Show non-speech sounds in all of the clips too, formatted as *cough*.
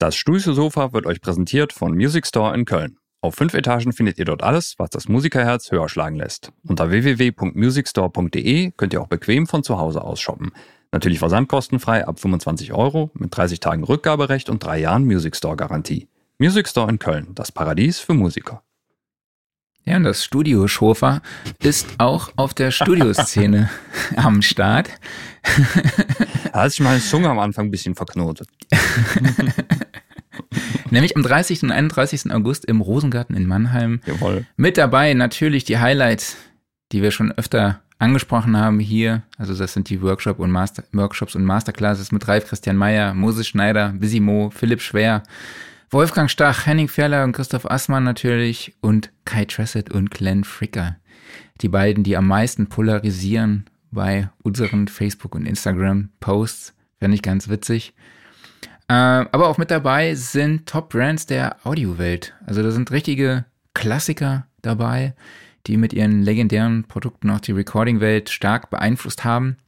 Das Studiosofa wird euch präsentiert von Music Store in Köln. Auf fünf Etagen findet ihr dort alles, was das Musikerherz höher schlagen lässt. Unter www.musicstore.de könnt ihr auch bequem von zu Hause aus shoppen. Natürlich versandkostenfrei ab 25 Euro mit 30 Tagen Rückgaberecht und drei Jahren Music Store Garantie. Music Store in Köln, das Paradies für Musiker. Ja, und das Studio Schofer ist auch auf der Studioszene *laughs* am Start. da hat sich meine Zunge am Anfang ein bisschen verknotet. *laughs* Nämlich am 30. und 31. August im Rosengarten in Mannheim. Jawohl. Mit dabei natürlich die Highlights, die wir schon öfter angesprochen haben hier. Also das sind die Workshop und Master, Workshops und Masterclasses mit Ralf Christian Meyer, Moses Schneider, Bisimo, Philipp Schwer, Wolfgang Stach, Henning Ferler und Christoph Assmann natürlich und Kai Tressett und Glenn Fricker. Die beiden, die am meisten polarisieren bei unseren Facebook- und Instagram-Posts. Fände ich ganz witzig. Äh, aber auch mit dabei sind Top-Brands der Audiowelt. Also da sind richtige Klassiker dabei, die mit ihren legendären Produkten auch die Recording-Welt stark beeinflusst haben.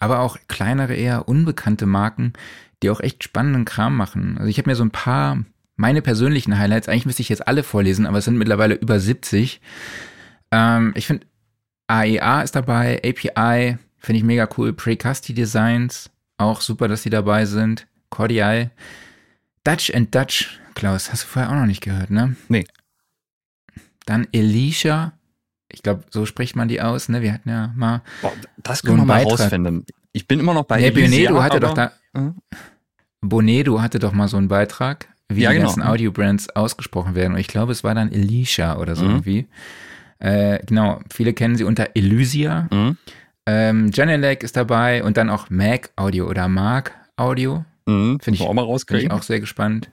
Aber auch kleinere, eher unbekannte Marken, die auch echt spannenden Kram machen. Also ich habe mir so ein paar meine persönlichen Highlights, eigentlich müsste ich jetzt alle vorlesen, aber es sind mittlerweile über 70. Ähm, ich finde AEA ist dabei, API finde ich mega cool, Precasti Designs auch super, dass sie dabei sind, Cordial, Dutch and Dutch, Klaus, hast du vorher auch noch nicht gehört, ne? Nee. Dann Elisha, ich glaube, so spricht man die aus, ne? Wir hatten ja mal. Boah, das können so wir mal Beitrag. rausfinden. Ich bin immer noch bei nee, Bonedo hatte doch da. Mhm. Bonedo hatte doch mal so einen Beitrag, wie ja, die genau. ganzen Audio-Brands ausgesprochen werden. Und ich glaube, es war dann Elisha oder so mhm. irgendwie. Äh, genau, viele kennen sie unter Elysia. Mhm. Ähm, Genelec ist dabei und dann auch Mac Audio oder Mark Audio. Mhm. Finde ich auch mal rauskriegen. Bin ich auch sehr gespannt.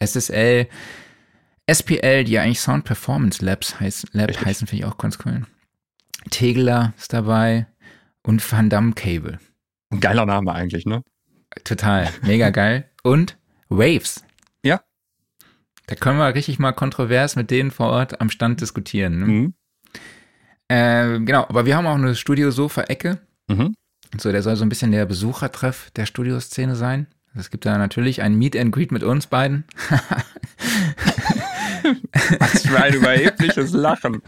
SSL, SPL, die ja eigentlich Sound Performance Labs heißen, Lab heißen, finde ich auch ganz cool. Tegler ist dabei und Van Damme Cable. Ein geiler Name eigentlich, ne? Total, mega geil. Und Waves. Ja. Da können wir richtig mal kontrovers mit denen vor Ort am Stand diskutieren. Ne? Mhm. Äh, genau, aber wir haben auch eine Studio-Sofa-Ecke. Mhm. So, der soll so ein bisschen der Besuchertreff der Studioszene sein. Es gibt da natürlich ein Meet and Greet mit uns beiden. Was für ein überhebliches Lachen.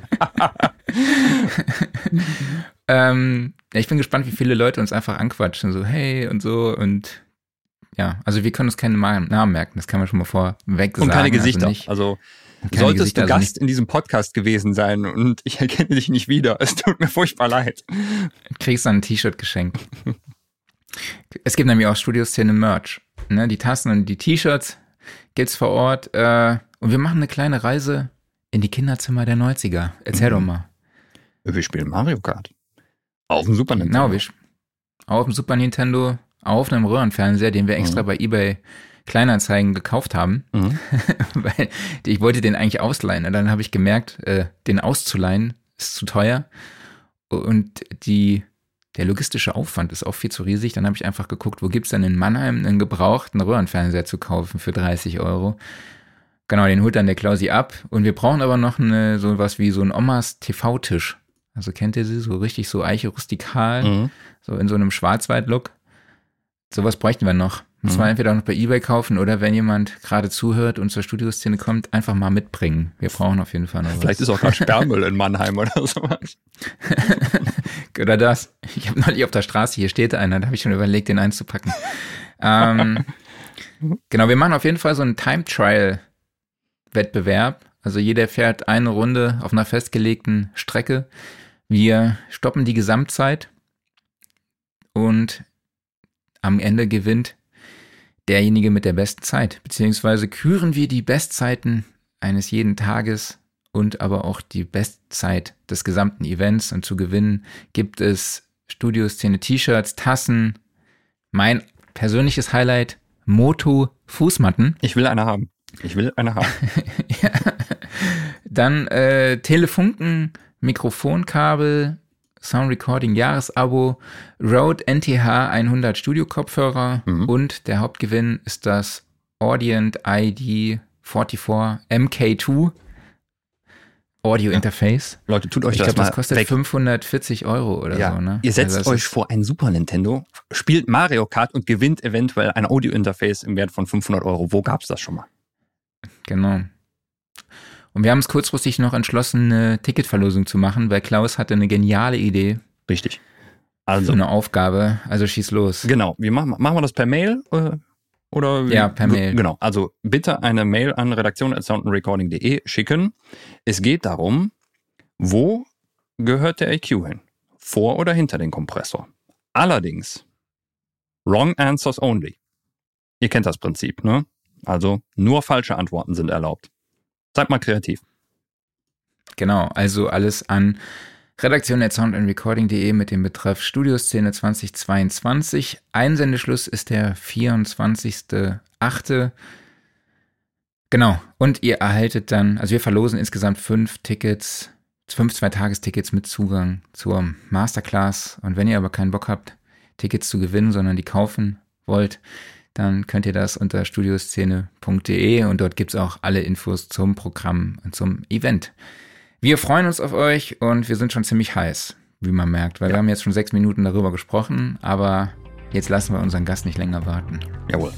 ähm, ich bin gespannt, wie viele Leute uns einfach anquatschen, so hey und so und ja, also wir können uns keine Namen merken, das kann man schon mal vorweg sagen. Und keine Gesichter. Also, also solltest Gesichter, du also Gast in diesem Podcast gewesen sein und ich erkenne dich nicht wieder, es tut mir furchtbar leid. Du kriegst dann ein T-Shirt geschenkt. Es gibt nämlich auch Studioszene Merch. Ne? Die Tassen und die T-Shirts gibt's vor Ort. Äh, und wir machen eine kleine Reise in die Kinderzimmer der 90er. Erzähl mhm. doch mal. Wir spielen Mario Kart. Auf dem Super Nintendo. Genau, wir auf dem Super Nintendo, auf einem Röhrenfernseher, den wir extra mhm. bei eBay Kleinanzeigen gekauft haben, mhm. *laughs* weil ich wollte den eigentlich ausleihen. Und dann habe ich gemerkt, äh, den auszuleihen ist zu teuer und die der logistische Aufwand ist auch viel zu riesig. Dann habe ich einfach geguckt, wo gibt es denn in Mannheim einen gebrauchten Röhrenfernseher zu kaufen für 30 Euro. Genau, den holt dann der Klausi ab. Und wir brauchen aber noch eine, so was wie so ein Omas TV-Tisch. Also kennt ihr sie? So richtig so Eiche rustikal, mhm. so in so einem Schwarzwald-Look. Sowas bräuchten wir noch. Muss mhm. man entweder noch bei Ebay kaufen oder wenn jemand gerade zuhört und zur Studioszene kommt, einfach mal mitbringen. Wir brauchen auf jeden Fall noch Vielleicht was. ist auch gerade Sperrmüll in Mannheim oder *laughs* sowas. oder das. Ich habe neulich auf der Straße, hier steht einer, da habe ich schon überlegt, den einzupacken. ähm, *laughs* genau, wir machen auf jeden Fall so einen Time Trial Wettbewerb. Also jeder fährt eine Runde auf einer festgelegten Strecke. Wir stoppen die Gesamtzeit und am Ende gewinnt derjenige mit der besten Zeit. Beziehungsweise küren wir die Bestzeiten eines jeden Tages und aber auch die Bestzeit des gesamten Events. Und zu gewinnen gibt es Studioszene T-Shirts, Tassen, mein persönliches Highlight, Moto Fußmatten. Ich will eine haben. Ich will eine haben. *laughs* ja. Dann äh, Telefunken, Mikrofonkabel, Sound Recording Jahresabo, Rode NTH 100 Studio Kopfhörer mhm. und der Hauptgewinn ist das Audient ID 44 MK2. Audio-Interface. Leute, tut euch Ich das glaube, mal das kostet weg. 540 Euro oder ja. so, ne? Ihr setzt Also euch vor ein Super Nintendo, spielt Mario Kart und gewinnt eventuell ein Audio-Interface im Wert von 500 Euro. Wo gab's das schon mal? Genau. Und wir haben uns kurzfristig noch entschlossen, eine Ticketverlosung zu machen, weil Klaus hatte eine geniale Idee Richtig. für Also, eine Aufgabe. Also schieß los. genau. Wir machen, machen wir das per Mail? äh, Oder Ja, per Mail. Genau. Also bitte eine Mail an redaktion.soundandrecording.de schicken. Es geht darum, wo gehört der EQ hin? Vor oder hinter den Kompressor? Allerdings, wrong answers only. Ihr kennt das Prinzip, ne? Also nur falsche Antworten sind erlaubt. Seid mal kreativ. Genau, also alles an redaktion.soundandrecording.de mit dem Betreff Studioszene 2022. Einsendeschluss ist der 24.8. Genau, und ihr erhaltet dann, also wir verlosen insgesamt fünf Tickets, fünf Zweitagestickets mit Zugang zur Masterclass. Und wenn ihr aber keinen Bock habt, Tickets zu gewinnen, sondern die kaufen wollt, dann könnt ihr das unter studioszene.de und dort gibt's auch alle Infos zum Programm und zum Event. Wir freuen uns auf euch und wir sind schon ziemlich heiß, wie man merkt, weil wir haben jetzt schon sechs Minuten darüber gesprochen, aber jetzt lassen wir unseren Gast nicht länger warten. Jawohl.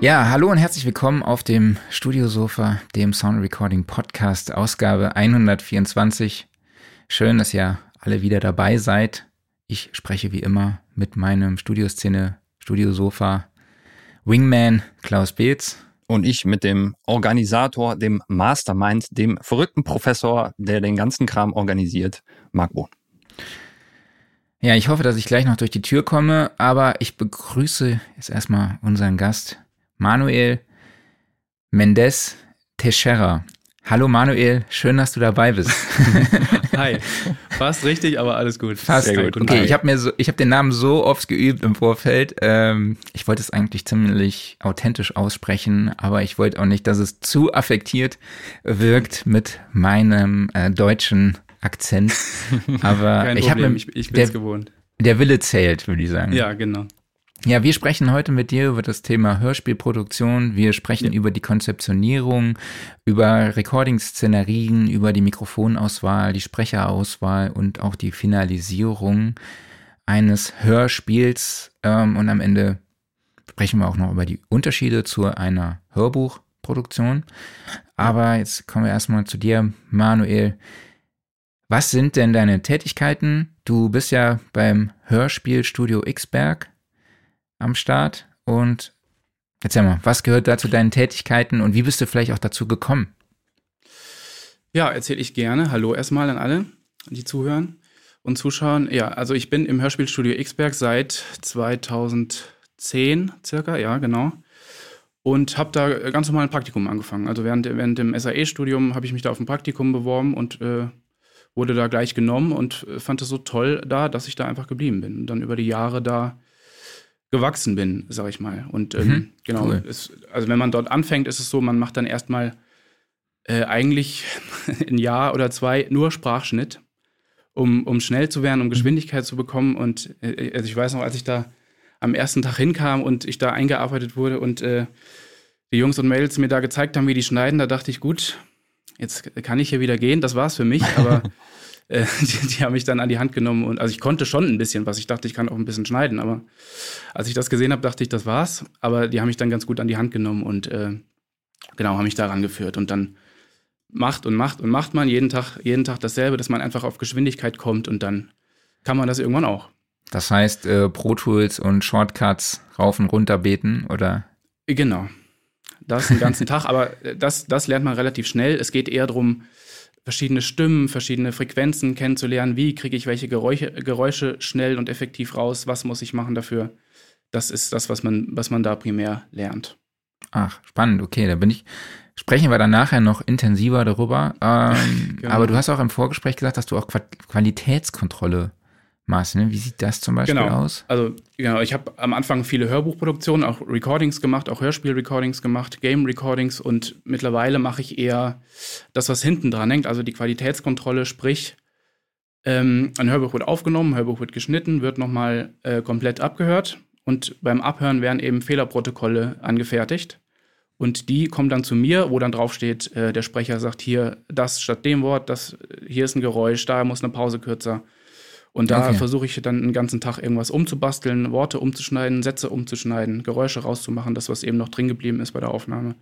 Ja, hallo und herzlich willkommen auf dem Studiosofa, dem Sound Recording Podcast, Ausgabe 124. Schön, dass ihr alle wieder dabei seid. Ich spreche wie immer mit meinem Studioszene, Studiosofa, Wingman Klaus Beetz. Und ich mit dem Organisator, dem Mastermind, dem verrückten Professor, der den ganzen Kram organisiert, Marc Bohn. Ja, ich hoffe, dass ich gleich noch durch die Tür komme, aber ich begrüße jetzt erstmal unseren Gast, Manuel Mendes Teixeira. Hallo Manuel, schön, dass du dabei bist. *laughs* Hi. Fast richtig, aber alles gut. Fast Sehr gut. Okay, ich habe mir so, ich habe den Namen so oft geübt im Vorfeld. Ähm, ich wollte es eigentlich ziemlich authentisch aussprechen, aber ich wollte auch nicht, dass es zu affektiert wirkt mit meinem äh, deutschen Akzent. *laughs* Aber Kein ich habe ich, ich bin's der, gewohnt. der Wille zählt, würde ich sagen. Ja, genau. Ja, wir sprechen heute mit dir über das Thema Hörspielproduktion. Wir sprechen Ja. über die Konzeptionierung, über Recording-Szenarien, über die Mikrofonauswahl, die Sprecherauswahl und auch die Finalisierung eines Hörspiels. Ähm, und am Ende sprechen wir auch noch über die Unterschiede zu einer Hörbuchproduktion. Aber jetzt kommen wir erstmal zu dir, Manuel. Was sind denn deine Tätigkeiten? Du bist ja beim Hörspielstudio Xberg am Start und erzähl mal, was gehört da zu deinen Tätigkeiten und wie bist du vielleicht auch dazu gekommen? Ja, erzähle ich gerne. Hallo erstmal an alle, die zuhören und zuschauen. Ja, also ich bin im Hörspielstudio Xberg seit 2010 circa, ja, genau. Und habe da ganz normal ein Praktikum angefangen. Also während, während dem SAE-Studium habe ich mich da auf ein Praktikum beworben und äh, wurde da gleich genommen und äh, fand es so toll da, dass ich da einfach geblieben bin. Und dann über die Jahre da gewachsen bin, sag ich mal. Und ähm, Mhm, genau, cool. es, also wenn man dort anfängt, ist es so, man macht dann erstmal äh, eigentlich *laughs* ein Jahr oder zwei nur Sprachschnitt, um, um schnell zu werden, um Geschwindigkeit zu bekommen. Und äh, also ich weiß noch, als ich da am ersten Tag hinkam und ich da eingearbeitet wurde und äh, die Jungs und Mädels mir da gezeigt haben, wie die schneiden, da dachte ich, gut, jetzt kann ich hier wieder gehen, das war's für mich, aber *laughs* äh, *laughs* die, die haben mich dann an die Hand genommen und also ich konnte schon ein bisschen was, ich dachte, ich kann auch ein bisschen schneiden, aber als ich das gesehen habe, dachte ich, das war's, aber die haben mich dann ganz gut an die Hand genommen und äh, genau, haben mich da rangeführt und dann macht und macht und macht man jeden Tag, jeden Tag dasselbe, dass man einfach auf Geschwindigkeit kommt und dann kann man das irgendwann auch. Das heißt, äh, Pro Tools und Shortcuts rauf und runter beten oder? Genau. Das den ganzen Tag, aber äh, das, das lernt man relativ schnell. Es geht eher darum, verschiedene Stimmen, verschiedene Frequenzen kennenzulernen. Wie kriege ich welche Geräusche, Geräusche schnell und effektiv raus? Was muss ich machen dafür? Das ist das, was man, was man da primär lernt. Ach, spannend, okay, da bin ich. Sprechen wir dann nachher noch intensiver darüber. Ähm, *laughs* Genau. Aber du hast auch im Vorgespräch gesagt, dass du auch Qua Qualitätskontrolle machst. Ne? Wie sieht das zum Beispiel Genau. aus? Also, genau, ich habe am Anfang viele Hörbuchproduktionen, auch Recordings gemacht, auch Hörspiel-Recordings gemacht, Game-Recordings und mittlerweile mache ich eher das, was hinten dran hängt, also die Qualitätskontrolle, sprich, Ähm, ein Hörbuch wird aufgenommen, Hörbuch wird geschnitten, wird nochmal äh, komplett abgehört und beim Abhören werden eben Fehlerprotokolle angefertigt. Und die kommen dann zu mir, wo dann drauf steht, äh, der Sprecher sagt hier das statt dem Wort, das hier ist ein Geräusch, da muss eine Pause kürzer. Und da Okay. versuche ich dann den ganzen Tag irgendwas umzubasteln, Worte umzuschneiden, Sätze umzuschneiden, Geräusche rauszumachen, das, was eben noch drin geblieben ist bei der Aufnahme.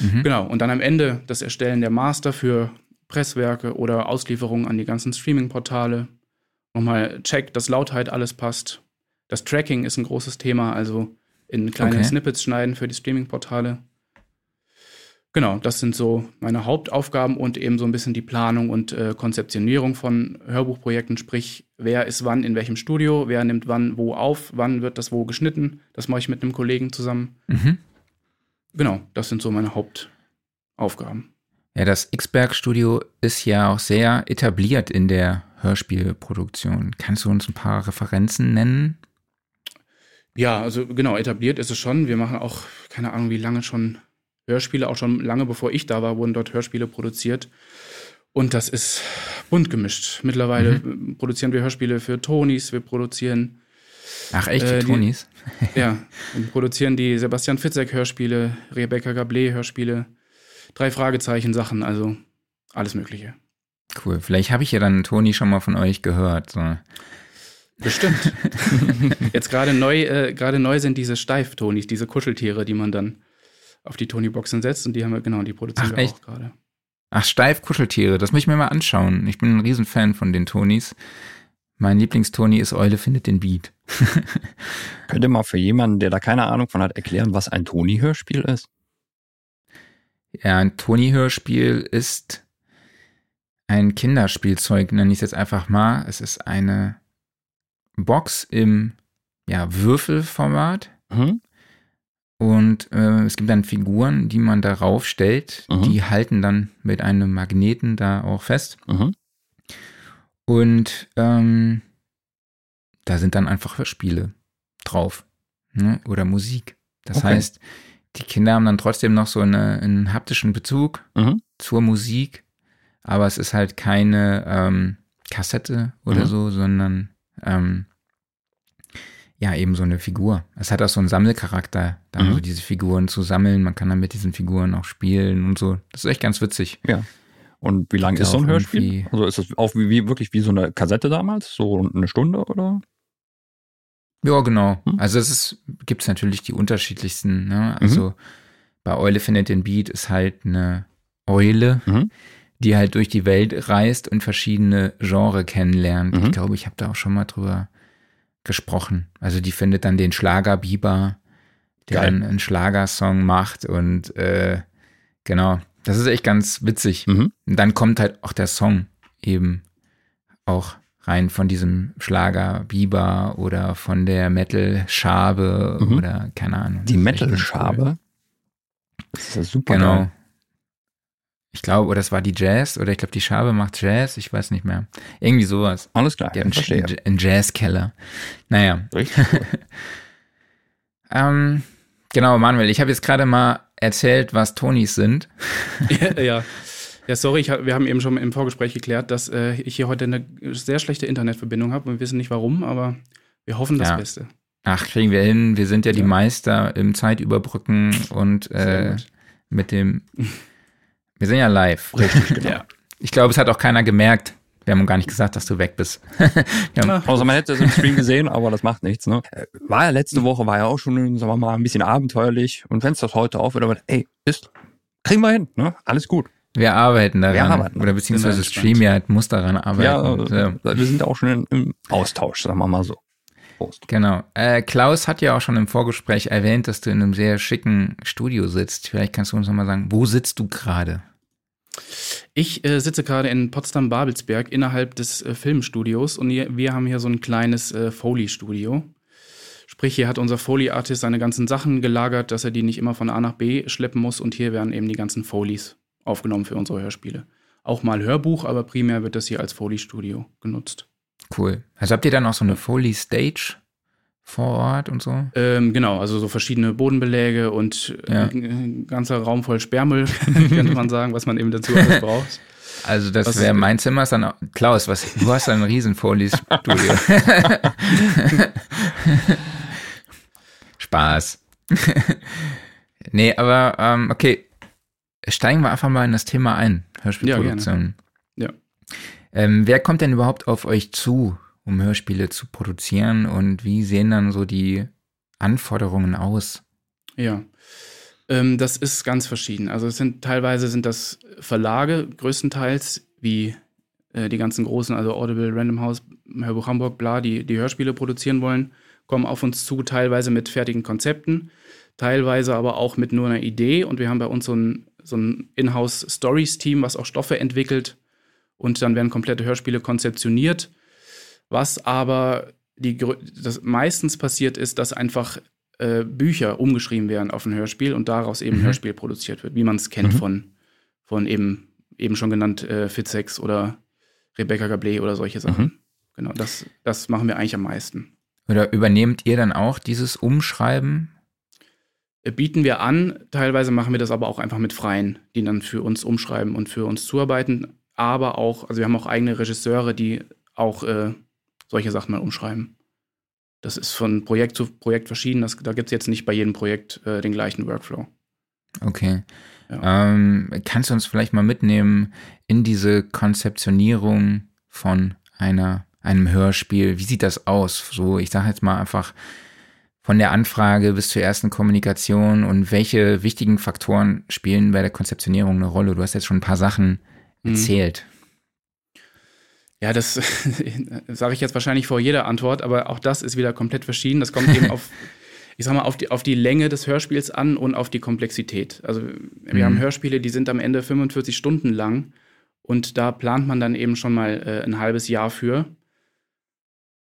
Mhm. Genau. Und dann am Ende das Erstellen der Master für Presswerke oder Auslieferungen an die ganzen Streaming-Portale. Nochmal Check, dass Lautheit alles passt. Das Tracking ist ein großes Thema, also in kleine Okay. Snippets schneiden für die Streaming-Portale. Genau, das sind so meine Hauptaufgaben und eben so ein bisschen die Planung und äh, Konzeptionierung von Hörbuchprojekten, sprich, wer ist wann in welchem Studio, wer nimmt wann wo auf, wann wird das wo geschnitten. Das mache ich mit einem Kollegen zusammen. Mhm. Genau, das sind so meine Hauptaufgaben. Ja, das X-Berg-Studio ist ja auch sehr etabliert in der Hörspielproduktion. Kannst du uns ein paar Referenzen nennen? Ja, also genau, etabliert ist es schon. Wir machen auch, keine Ahnung, wie lange schon Hörspiele, auch schon lange bevor ich da war, wurden dort Hörspiele produziert. Und das ist bunt gemischt. Mittlerweile äh, produzieren wir Hörspiele für Tonis, wir produzieren, Ach echt, Äh, die Tonis? ja, *laughs* wir produzieren die Sebastian Fitzek Hörspiele, Rebecca Gablé Hörspiele, drei Fragezeichen Sachen, also alles Mögliche. Cool. Vielleicht habe ich ja dann Toni schon mal von euch gehört. So. Bestimmt. *laughs* Jetzt gerade neu, äh, gerade neu sind diese Steif-Tonis, diese Kuscheltiere, die man dann auf die Tony-Boxen setzt und die haben wir, genau, die produzieren Ach, wir echt? auch gerade. Ach, Steif-Kuscheltiere, das muss ich mir mal anschauen. Ich bin ein Riesenfan von den Tonis. Mein Lieblingstoni ist Eule findet den Beat. *laughs* Könnt ihr mal für jemanden, der da keine Ahnung von hat, erklären, was ein Toni-Hörspiel ist? Ja, ein Toni-Hörspiel ist ein Kinderspielzeug, nenne ich es jetzt einfach mal. Es ist eine Box im ja, Würfelformat Mhm. Und äh, es gibt dann Figuren, die man darauf stellt. Mhm. Die halten dann mit einem Magneten da auch fest. Mhm. Und ähm, da sind dann einfach Hörspiele drauf ne? oder Musik. Das Okay. heißt, die Kinder haben dann trotzdem noch so eine, einen haptischen Bezug Mhm. zur Musik, aber es ist halt keine ähm, Kassette oder Mhm. so, sondern ähm, ja, eben so eine Figur. Es hat auch so einen Sammelcharakter, dann Mhm. so diese Figuren zu sammeln. Man kann dann mit diesen Figuren auch spielen und so. Das ist echt ganz witzig. Ja. Und wie lang Ja, ist so ein Hörspiel? Also ist es auch wie, wie wirklich wie so eine Kassette damals? So eine Stunde oder? Ja, genau. Hm. Also es gibt es natürlich die unterschiedlichsten, ne? Also bei Eule findet den Beat ist halt eine Eule, Mhm. die halt durch die Welt reist und verschiedene Genre kennenlernt. Mhm. Ich glaube, ich habe da auch schon mal drüber gesprochen. Also die findet dann den Schlager Biber, der Geil. dann einen Schlagersong macht und äh, genau. Das ist echt ganz witzig. Mhm. Und dann kommt halt auch der Song eben auch rein von diesem Schlager Biber oder von der Metal-Schabe Mhm. oder keine Ahnung. Die ganz Metal-Schabe. cool. Das ist ja super. Genau. geil. Ich glaube, oder das war die Jazz oder ich glaube, die Schabe macht Jazz, ich weiß nicht mehr. Irgendwie sowas. Alles klar. Die hat einen, verstehe. Einen Jazzkeller. Naja, Richtig *laughs* cool. ähm, genau, Manuel, ich habe jetzt gerade mal erzählt, was Tonis sind. *laughs* ja, ja. Ja, sorry, ich, wir haben eben schon im Vorgespräch geklärt, dass äh, ich hier heute eine sehr schlechte Internetverbindung habe. Wir wissen nicht warum, aber wir hoffen das Ja. Beste. Ach, kriegen wir hin. Wir sind ja die Ja. Meister im Zeitüberbrücken und äh, mit dem. *laughs* Wir sind ja live. Richtig, genau. Ja. Ich glaube, es hat auch keiner gemerkt. Wir haben gar nicht gesagt, dass du weg bist. *laughs* Ach, Außer man hätte es im Stream gesehen, aber das macht nichts. Ne? Äh, War ja letzte Woche, war ja auch schon, sagen wir mal, ein bisschen abenteuerlich. Und wenn es das heute auch wird, aber ey, ist, kriegen wir hin, ne? Alles gut. wir arbeiten daran. Wir arbeiten. Oder beziehungsweise StreamYard muss daran Ja, arbeiten. äh, so. wir sind auch schon im Austausch, sagen wir mal so. Prost. Genau. Äh, Klaus hat ja auch schon im Vorgespräch erwähnt, dass du in einem sehr schicken Studio sitzt. Vielleicht kannst du uns nochmal sagen, wo sitzt du gerade? Ich äh, sitze gerade in Potsdam-Babelsberg innerhalb des äh, Filmstudios und hier, wir haben hier so ein kleines äh, Foley-Studio. Sprich, hier hat unser Foley-Artist seine ganzen Sachen gelagert, dass er die nicht immer von A nach B schleppen muss und hier werden eben die ganzen Foleys aufgenommen für unsere Hörspiele. Auch mal Hörbuch, aber primär wird das hier als Foley-Studio genutzt. Cool. Also habt ihr dann auch so eine Foley Stage vor Ort und so? Ähm, genau, also so verschiedene Bodenbeläge und Ja. äh, ein ganzer Raum voll Sperrmüll, *laughs* könnte man sagen, was man eben dazu alles *laughs* braucht. Also das wäre mein Zimmer ist dann Klaus, was du hast ein riesen Vorlesstudio. *laughs* Spaß. nee, aber ähm, okay, steigen wir einfach mal in das Thema ein, Hörspielproduktion. Ja, ja. Ähm, wer kommt denn überhaupt auf euch zu, um Hörspiele zu produzieren und wie sehen dann so die Anforderungen aus? Ja, ähm, das ist ganz verschieden. Also sind teilweise sind das Verlage größtenteils, wie äh, die ganzen großen, also Audible, Random House, Hörbuch Hamburg, bla, die die Hörspiele produzieren wollen, kommen auf uns zu, teilweise mit fertigen Konzepten, teilweise aber auch mit nur einer Idee. Und wir haben bei uns so ein, so ein Inhouse-Stories-Team, was auch Stoffe entwickelt. Und dann werden komplette Hörspiele konzeptioniert. Was aber die, das meistens passiert ist, dass einfach äh, Bücher umgeschrieben werden auf ein Hörspiel und daraus eben mhm. ein Hörspiel produziert wird, wie man es kennt mhm. von, von eben, eben schon genannt äh, Fitzex oder Rebecca Gablé oder solche Sachen. Mhm. Genau, das, das machen wir eigentlich am meisten. Oder übernehmt ihr dann auch dieses Umschreiben? Äh, bieten wir an, teilweise machen wir das aber auch einfach mit Freien, die dann für uns umschreiben und für uns zuarbeiten. Aber auch, also wir haben auch eigene Regisseure, die auch äh, solche Sachen mal umschreiben. Das ist von Projekt zu Projekt verschieden. Das, da gibt es jetzt nicht bei jedem Projekt äh, den gleichen Workflow. Okay. Ja. Ähm, kannst du uns vielleicht mal mitnehmen in diese Konzeptionierung von einer, einem Hörspiel? Wie sieht das aus? So, ich sage jetzt mal einfach von der Anfrage bis zur ersten Kommunikation und welche wichtigen Faktoren spielen bei der Konzeptionierung eine Rolle? Du hast jetzt schon ein paar Sachen mhm. Erzählt. Ja, das *laughs* sage ich jetzt wahrscheinlich vor jeder Antwort, aber auch das ist wieder komplett verschieden. Das kommt eben *laughs* auf, ich sag mal, auf die, auf die Länge des Hörspiels an und auf die Komplexität. Also wir mhm. haben Hörspiele, die sind am Ende 45 Stunden lang und da plant man dann eben schon mal äh, ein halbes Jahr für.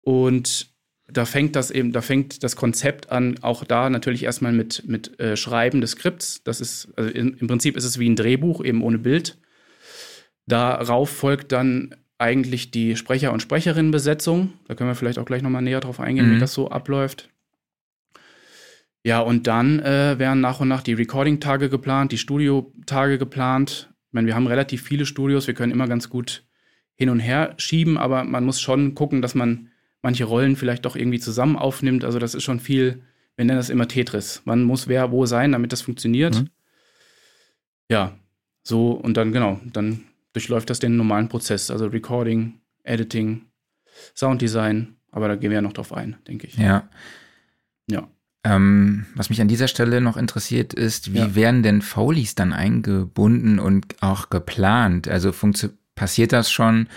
Und da fängt das eben, da fängt das Konzept an, auch da natürlich erstmal mit, mit äh, Schreiben des Skripts. Das ist, also in, im Prinzip ist es wie ein Drehbuch, eben ohne Bild. Darauf folgt dann eigentlich die Sprecher- und Sprecherinnenbesetzung. Da können wir vielleicht auch gleich nochmal näher drauf eingehen, mhm. wie das so abläuft. Ja, und dann äh, werden nach und nach die Recording-Tage geplant, die Studio-Tage geplant. Ich meine, wir haben relativ viele Studios, wir können immer ganz gut hin und her schieben, aber man muss schon gucken, dass man manche Rollen vielleicht doch irgendwie zusammen aufnimmt. Also das ist schon viel, wir nennen das immer Tetris. Wann muss wer wo sein, damit das funktioniert. Mhm. Ja, so und dann genau, dann durchläuft das den normalen Prozess, also Recording, Editing, Sounddesign, aber da gehen wir ja noch drauf ein, denke ich. Ja. Ja. Ähm, was mich an dieser Stelle noch interessiert ist, wie ja. werden denn Foleys dann eingebunden und auch geplant? Also passiert das schon,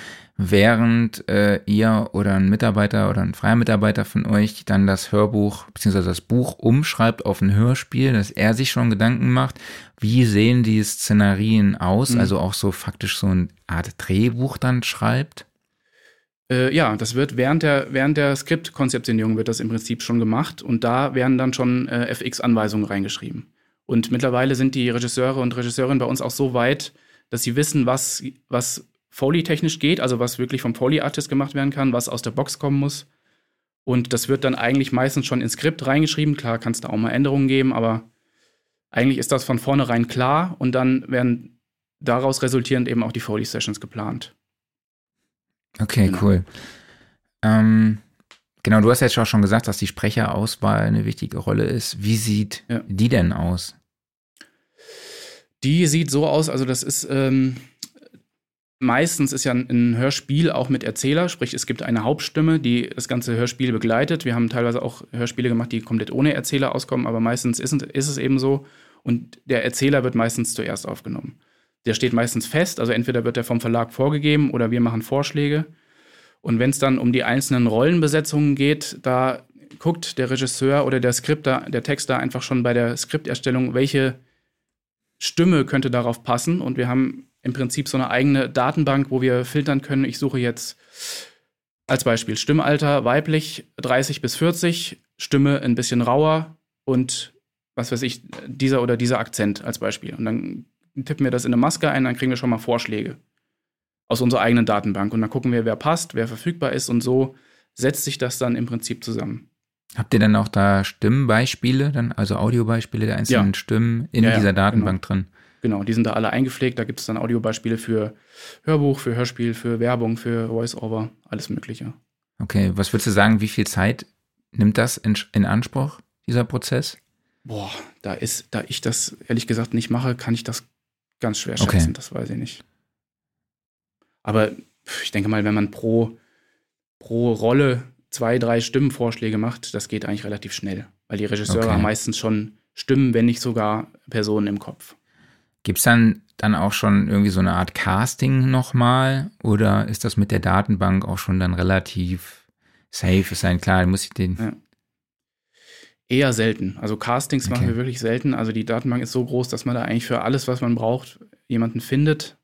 während äh, ihr oder ein Mitarbeiter oder ein freier Mitarbeiter von euch dann das Hörbuch bzw. das Buch umschreibt auf ein Hörspiel, dass er sich schon Gedanken macht, wie sehen die Szenarien aus, mhm. also auch so faktisch so eine Art Drehbuch dann schreibt? Äh, ja, das wird während der, während der Skriptkonzeptionierung wird das im Prinzip schon gemacht und da werden dann schon äh, FX-Anweisungen reingeschrieben. Und mittlerweile sind die Regisseure und Regisseurinnen bei uns auch so weit, dass sie wissen, was, was Foley-technisch geht, also was wirklich vom Foley-Artist gemacht werden kann, was aus der Box kommen muss. Und das wird dann eigentlich meistens schon ins Skript reingeschrieben. Klar, kann es da auch mal Änderungen geben, aber eigentlich ist das von vornherein klar und dann werden daraus resultierend eben auch die Foley-Sessions geplant. Okay, genau. cool. Ähm, genau, du hast jetzt auch schon gesagt, dass die Sprecherauswahl eine wichtige Rolle ist. Wie sieht ja. die denn aus? Die sieht so aus, also das ist, ähm, Meistens ist ja ein Hörspiel auch mit Erzähler, sprich es gibt eine Hauptstimme, die das ganze Hörspiel begleitet. Wir haben teilweise auch Hörspiele gemacht, die komplett ohne Erzähler auskommen, aber meistens ist, ist es eben so. Und der Erzähler wird meistens zuerst aufgenommen. Der steht meistens fest, also entweder wird er vom Verlag vorgegeben oder wir machen Vorschläge. Und wenn es dann um die einzelnen Rollenbesetzungen geht, da guckt der Regisseur oder der Skripter, der Texter einfach schon bei der Skripterstellung, welche Stimme könnte darauf passen. Und wir haben im Prinzip so eine eigene Datenbank, wo wir filtern können. Ich suche jetzt als Beispiel Stimmalter weiblich 30 bis 40, Stimme ein bisschen rauer und was weiß ich, dieser oder dieser Akzent als Beispiel. Und dann tippen wir das in eine Maske ein, dann kriegen wir schon mal Vorschläge aus unserer eigenen Datenbank. Und dann gucken wir, wer passt, wer verfügbar ist und so setzt sich das dann im Prinzip zusammen. Habt ihr dann auch da Stimmbeispiele, dann, also Audiobeispiele der einzelnen ja. Stimmen in ja, dieser Datenbank genau. drin? Genau, die sind da alle eingepflegt. Da gibt es dann Audiobeispiele für Hörbuch, für Hörspiel, für Werbung, für Voice-Over, alles Mögliche. Okay, was würdest du sagen, wie viel Zeit nimmt das in, in Anspruch, dieser Prozess? Boah, da ist, da ich das ehrlich gesagt nicht mache, kann ich das ganz schwer schätzen, okay. das weiß ich nicht. Aber ich denke mal, wenn man pro, pro Rolle zwei, drei Stimmenvorschläge macht, das geht eigentlich relativ schnell. Weil die Regisseure okay. haben meistens schon Stimmen, wenn nicht sogar Personen im Kopf. Gibt es dann, dann auch schon irgendwie so eine Art Casting nochmal? Oder ist das mit der Datenbank auch schon dann relativ safe? Ist ein klar, muss ich den. Ja. Eher selten. Also Castings okay. machen wir wirklich selten. Also die Datenbank ist so groß, dass man da eigentlich für alles, was man braucht, jemanden findet.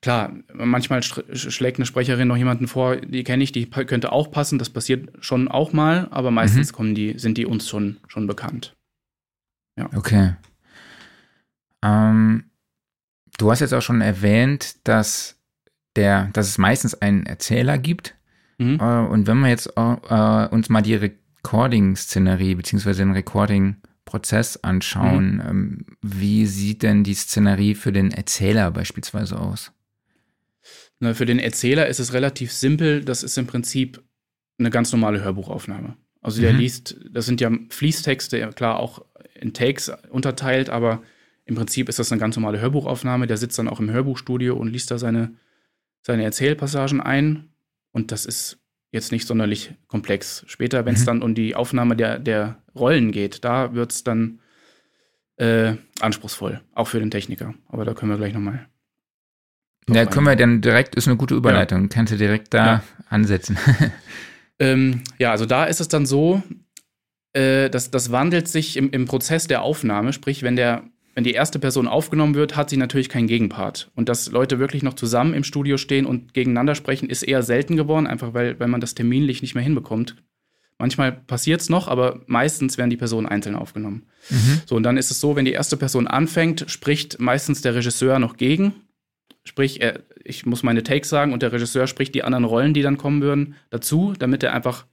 Klar, manchmal schlägt eine Sprecherin noch jemanden vor, die kenne ich, die könnte auch passen. Das passiert schon auch mal, aber meistens mhm. kommen die, sind die uns schon, schon bekannt. Ja. Okay. Ähm, du hast jetzt auch schon erwähnt, dass, der, dass es meistens einen Erzähler gibt. Mhm. Äh, und wenn wir jetzt äh, uns mal die Recording-Szenerie beziehungsweise den Recording-Prozess anschauen, mhm. ähm, wie sieht denn die Szenerie für den Erzähler beispielsweise aus? Na, für den Erzähler ist es relativ simpel. Das ist im Prinzip eine ganz normale Hörbuchaufnahme. Also der mhm. liest, das sind ja Fließtexte, klar auch in Takes unterteilt, aber im Prinzip ist das eine ganz normale Hörbuchaufnahme. Der sitzt dann auch im Hörbuchstudio und liest da seine, seine Erzählpassagen ein. Und das ist jetzt nicht sonderlich komplex. Später, wenn es mhm. dann um die Aufnahme der, der Rollen geht, da wird es dann äh, anspruchsvoll, auch für den Techniker. Aber da können wir gleich nochmal ja, können wir dann direkt, ist eine gute Überleitung, ja. kannst du direkt da ja. ansetzen. *laughs* ähm, ja, also da ist es dann so, äh, das, das wandelt sich im, im Prozess der Aufnahme, sprich, wenn der wenn die erste Person aufgenommen wird, hat sie natürlich keinen Gegenpart. Und dass Leute wirklich noch zusammen im Studio stehen und gegeneinander sprechen, ist eher selten geworden, einfach weil, weil man das terminlich nicht mehr hinbekommt. Manchmal passiert es noch, aber meistens werden die Personen einzeln aufgenommen. Mhm. So, und dann ist es so, wenn die erste Person anfängt, spricht meistens der Regisseur noch gegen Sprich, er, ich muss meine Takes sagen und der Regisseur spricht die anderen Rollen, die dann kommen würden, dazu, damit er einfach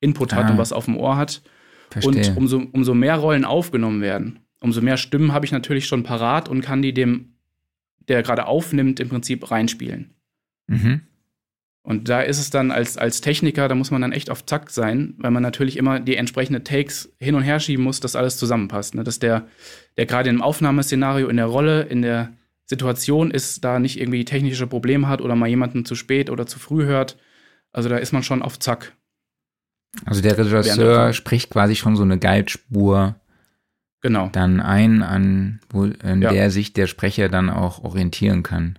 Input ah, hat und was auf dem Ohr hat. Verstehe. Und umso, umso mehr Rollen aufgenommen werden, umso mehr Stimmen habe ich natürlich schon parat und kann die dem, der gerade aufnimmt, im Prinzip reinspielen. Mhm. Und da ist es dann als, als Techniker, da muss man dann echt auf Zack sein, weil man natürlich immer die entsprechenden Takes hin und her schieben muss, dass alles zusammenpasst. Ne? Dass der, der gerade im Aufnahmeszenario, in der Rolle, in der Situation ist, da nicht irgendwie technische Probleme hat oder mal jemanden zu spät oder zu früh hört. Also da ist man schon auf Zack. Also der Regisseur spricht quasi schon so eine Guidespur genau. dann ein, an wo, in ja. der sich der Sprecher dann auch orientieren kann.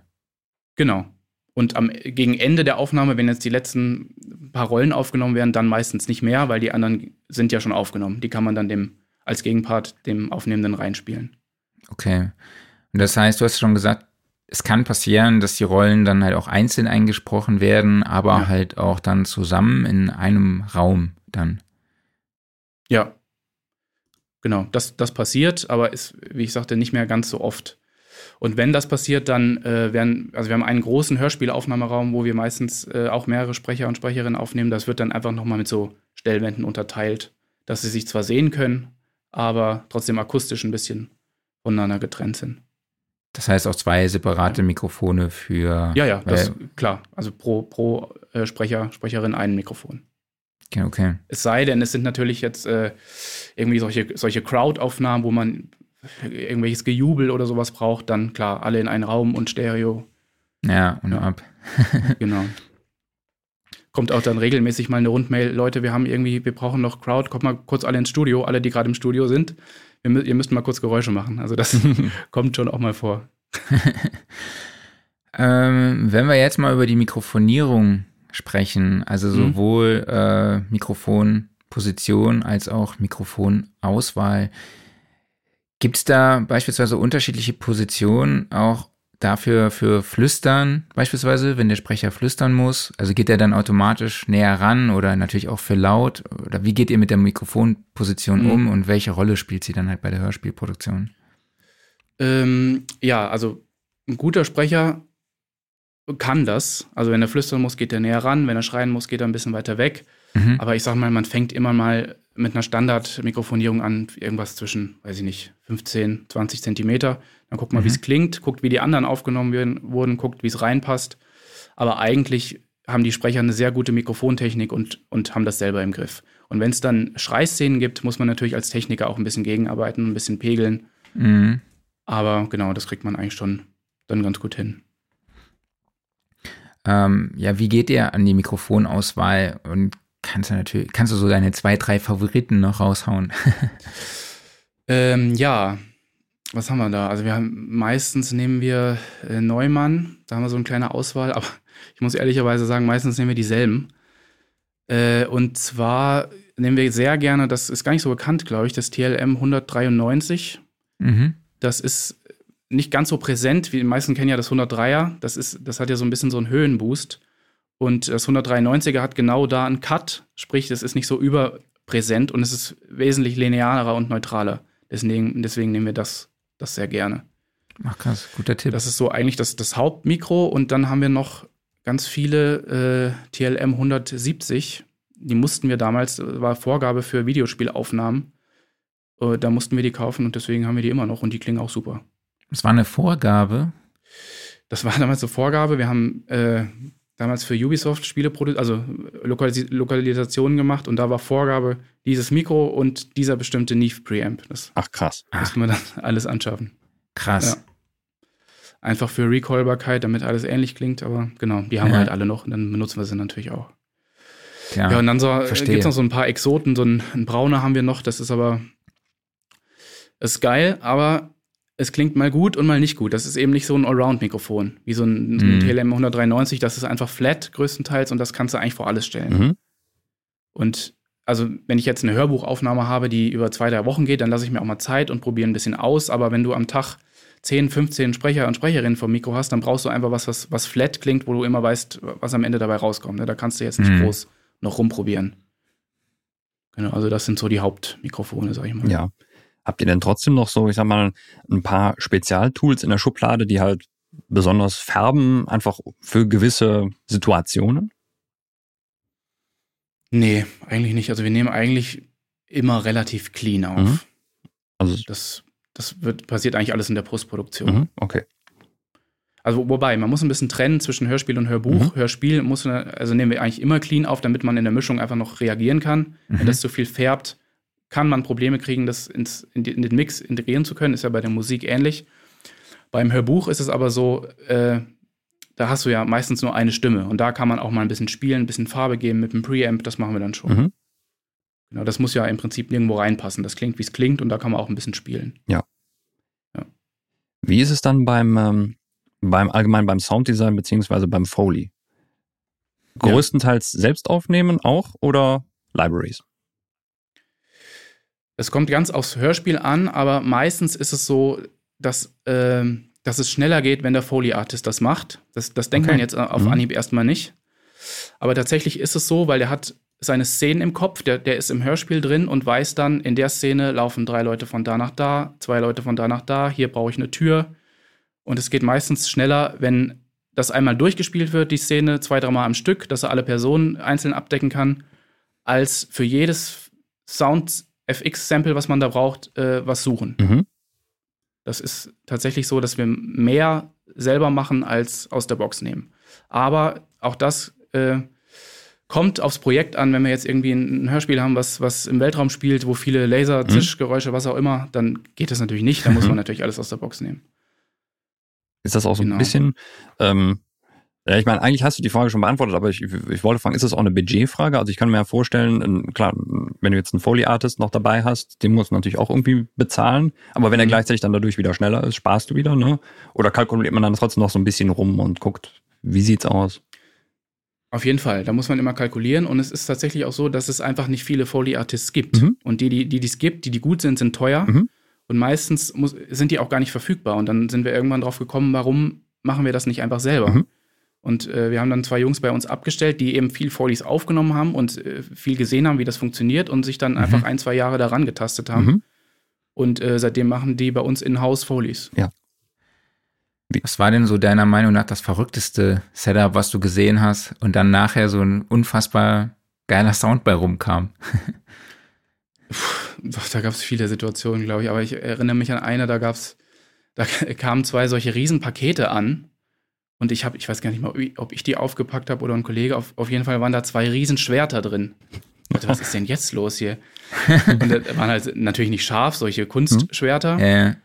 Genau. Und am, gegen Ende der Aufnahme, wenn jetzt die letzten paar Rollen aufgenommen werden, dann meistens nicht mehr, weil die anderen sind ja schon aufgenommen. Die kann man dann dem als Gegenpart dem Aufnehmenden reinspielen. Okay. Und das heißt, du hast schon gesagt, es kann passieren, dass die Rollen dann halt auch einzeln eingesprochen werden, aber ja. halt auch dann zusammen in einem Raum dann. Ja. Genau, das, das passiert, aber ist, wie ich sagte, nicht mehr ganz so oft. Und wenn das passiert, dann äh, werden, also wir haben einen großen Hörspielaufnahmeraum, wo wir meistens äh, auch mehrere Sprecher und Sprecherinnen aufnehmen. Das wird dann einfach nochmal mit so Stellwänden unterteilt, dass sie sich zwar sehen können, aber trotzdem akustisch ein bisschen voneinander getrennt sind. Das heißt auch zwei separate Mikrofone für. Ja, ja, das klar. Also pro, pro äh, Sprecher, Sprecherin ein Mikrofon. Okay, okay. Es sei denn, es sind natürlich jetzt äh, irgendwie solche, solche Crowd-Aufnahmen, wo man irgendwelches Gejubel oder sowas braucht, dann klar, alle in einen Raum und Stereo. Ja, und ja. ab. *laughs* genau. Kommt auch dann regelmäßig mal eine Rundmail, Leute, wir haben irgendwie, wir brauchen noch Crowd, kommt mal kurz alle ins Studio, alle, die gerade im Studio sind ihr, ihr müsst mal kurz Geräusche machen. Also das *laughs* kommt schon auch mal vor. *laughs* ähm, wenn wir jetzt mal über die Mikrofonierung sprechen, also mhm. sowohl mhm. äh, Mikrofonposition als auch Mikrofonauswahl, gibt es da beispielsweise unterschiedliche Positionen auch dafür für Flüstern beispielsweise, wenn der Sprecher flüstern muss? Also geht er dann automatisch näher ran oder natürlich auch für laut? Oder wie geht ihr mit der Mikrofonposition mhm. um und welche Rolle spielt sie dann halt bei der Hörspielproduktion? Ähm, ja, also ein guter Sprecher kann das. Also wenn er flüstern muss, geht er näher ran. Wenn er schreien muss, geht er ein bisschen weiter weg. Mhm. Aber ich sag mal, man fängt immer mal mit einer Standardmikrofonierung an irgendwas zwischen, weiß ich nicht, 15, 20 Zentimeter. Dann guckt man, Mhm. wie es klingt, guckt, wie die anderen aufgenommen werden, wurden, guckt, wie es reinpasst. Aber eigentlich haben die Sprecher eine sehr gute Mikrofontechnik und, und haben das selber im Griff. Und wenn es dann Schreiszenen gibt, muss man natürlich als Techniker auch ein bisschen gegenarbeiten, ein bisschen pegeln. Mhm. Aber genau, das kriegt man eigentlich schon dann ganz gut hin. Ähm, ja, wie geht ihr an die Mikrofonauswahl? Und kannst du natürlich, kannst du so deine zwei, drei Favoriten noch raushauen? *laughs* Ähm, ja, was haben wir da? Also wir haben meistens nehmen wir äh, Neumann, da haben wir so eine kleine Auswahl, aber *laughs* ich muss ehrlicherweise sagen, meistens nehmen wir dieselben. Äh, und zwar nehmen wir sehr gerne, das ist gar nicht so bekannt, glaube ich, das TLM 193. mhm. Das ist nicht ganz so präsent, wie die meisten kennen ja das 103er. Das, ist, das hat ja so ein bisschen so einen Höhenboost. Und das 193er hat genau da einen Cut, sprich, es ist nicht so überpräsent und es ist wesentlich linearer und neutraler. Deswegen, deswegen nehmen wir das, das sehr gerne. Ach krass, guter Tipp. Das ist so eigentlich das, das Hauptmikro und dann haben wir noch ganz viele äh, TLM 170. Die mussten wir damals, äh, war Vorgabe für Videospielaufnahmen. Äh, da mussten wir die kaufen und deswegen haben wir die immer noch und die klingen auch super. Das war eine Vorgabe. Das war damals so Vorgabe. Wir haben äh, damals für Ubisoft Spiele produziert, also Lokalis Lokalisationen gemacht und da war Vorgabe dieses Mikro und dieser bestimmte Neve Preamp. Das Ach krass. Mussten wir dann *laughs* alles anschaffen. Krass. Ja. Einfach für Recallbarkeit, damit alles ähnlich klingt, aber genau, die haben wir Ja. halt alle noch und dann benutzen wir sie natürlich auch. Ja. Ja, und dann so, verstehe. gibt es noch so ein paar Exoten, so ein, ein Brauner haben wir noch, das ist aber, ist geil, aber es klingt mal gut und mal nicht gut. Das ist eben nicht so ein Allround-Mikrofon, wie so ein, Mhm. TLM 193, das ist einfach flat größtenteils und das kannst du eigentlich vor alles stellen. Mhm. Und also, wenn ich jetzt eine Hörbuchaufnahme habe, die über zwei, drei Wochen geht, dann lasse ich mir auch mal Zeit und probiere ein bisschen aus. Aber wenn du am Tag 10, 15 Sprecher und Sprecherinnen vom Mikro hast, dann brauchst du einfach was, was, was flat klingt, wo du immer weißt, was am Ende dabei rauskommt. ne? Da kannst du jetzt nicht Mhm. groß noch rumprobieren. Genau, also das sind so die Hauptmikrofone, sag ich mal. Ja. Habt ihr denn trotzdem noch so, ich sag mal, ein paar Spezialtools in der Schublade, die halt besonders färben, einfach für gewisse Situationen? Nee, eigentlich nicht. Also wir nehmen eigentlich immer relativ clean auf. Mhm. Also, Das, das wird, passiert eigentlich alles in der Postproduktion. mhm, okay. Also wobei, man muss ein bisschen trennen zwischen Hörspiel und Hörbuch. Mhm. Hörspiel muss, also nehmen wir eigentlich immer clean auf, damit man in der Mischung einfach noch reagieren kann. Mhm. Wenn das zu viel färbt, kann man Probleme kriegen, das ins, in, die, in den Mix integrieren zu können. Ist ja bei der Musik ähnlich. Beim Hörbuch ist es aber so, äh, da hast du ja meistens nur eine Stimme und da kann man auch mal ein bisschen spielen, ein bisschen Farbe geben mit dem Preamp, das machen wir dann schon. Mhm. Genau, das muss ja im Prinzip nirgendwo reinpassen. Das klingt, wie es klingt und da kann man auch ein bisschen spielen. Wie ist es dann beim, ähm, beim allgemein beim Sounddesign beziehungsweise beim Foley? Ja. Größtenteils selbst aufnehmen auch oder Libraries? Es kommt ganz aufs Hörspiel an, aber meistens ist es so, dass, ähm, dass es schneller geht, wenn der Foley-Artist das macht. Das, das denkt Okay. man jetzt auf Mhm. Anhieb erstmal nicht. Aber tatsächlich ist es so, weil der hat seine Szenen im Kopf, der, der ist im Hörspiel drin und weiß dann, in der Szene laufen drei Leute von da nach da, zwei Leute von da nach da, hier brauche ich eine Tür. Und es geht meistens schneller, wenn das einmal durchgespielt wird, die Szene, zwei, dreimal am Stück, dass er alle Personen einzeln abdecken kann, als für jedes Sound-FX-Sample, was man da braucht, äh, was suchen. Mhm. Das ist tatsächlich so, dass wir mehr selber machen als aus der Box nehmen. Aber auch das äh, kommt aufs Projekt an, wenn wir jetzt irgendwie ein, ein Hörspiel haben, was, was im Weltraum spielt, wo viele Laser, Zischgeräusche, was auch immer, dann geht das natürlich nicht. Da muss man natürlich alles aus der Box nehmen. Ist das auch so Genau. ein bisschen, ähm, ja, ich meine, eigentlich hast du die Frage schon beantwortet, aber ich, ich wollte fragen, ist das auch eine Budgetfrage? Also ich kann mir ja vorstellen, klar, wenn du jetzt einen Foley-Artist noch dabei hast, den musst du natürlich auch irgendwie bezahlen, aber wenn er Mhm. gleichzeitig dann dadurch wieder schneller ist, sparst du wieder, ne? Oder kalkuliert man dann trotzdem noch so ein bisschen rum und guckt, wie sieht's aus? Auf jeden Fall, da muss man immer kalkulieren und es ist tatsächlich auch so, dass es einfach nicht viele Foley-Artists gibt. Mhm. Und die, die, die es gibt, die, die gut sind, sind teuer. Mhm. Und meistens muss, sind die auch gar nicht verfügbar. Und dann sind wir irgendwann drauf gekommen, warum machen wir das nicht einfach selber? Mhm. Und äh, wir haben dann zwei Jungs bei uns abgestellt, die eben viel Folies aufgenommen haben und äh, viel gesehen haben, wie das funktioniert und sich dann einfach ein, zwei Jahre daran getastet haben. Mhm. Und äh, seitdem machen die bei uns in-house Folies. Was war denn so deiner Meinung nach das verrückteste Setup, was du gesehen hast und dann nachher so ein unfassbar geiler Sound bei rumkam? Puh, da gab es viele Situationen, glaube ich. Aber ich erinnere mich an eine, da gab's, da *laughs* kamen zwei solche Riesenpakete an. Und ich habe, ich weiß gar nicht mal, ob ich die aufgepackt habe oder ein Kollege. Auf, auf jeden Fall waren da zwei Riesenschwerter drin. dachte, was ist denn jetzt los hier? *laughs* Und das waren halt natürlich nicht scharf, solche Kunstschwerter. Ja.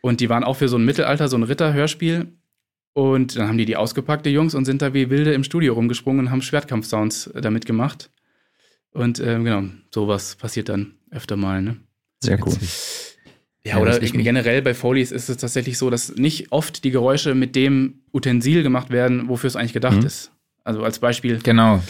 Und die waren auch für so ein Mittelalter, so ein Ritterhörspiel. Und dann haben die die ausgepackt, die Jungs, und sind da wie wilde im Studio rumgesprungen und haben Schwertkampf-Sounds äh, damit gemacht. Und ähm, genau, sowas passiert dann öfter mal, ne? Sehr cool. Ja, Ja, oder generell bei Folies ist es tatsächlich so, dass nicht oft die Geräusche mit dem Utensil gemacht werden, wofür es eigentlich gedacht Mhm. ist. Also als Beispiel, Genau.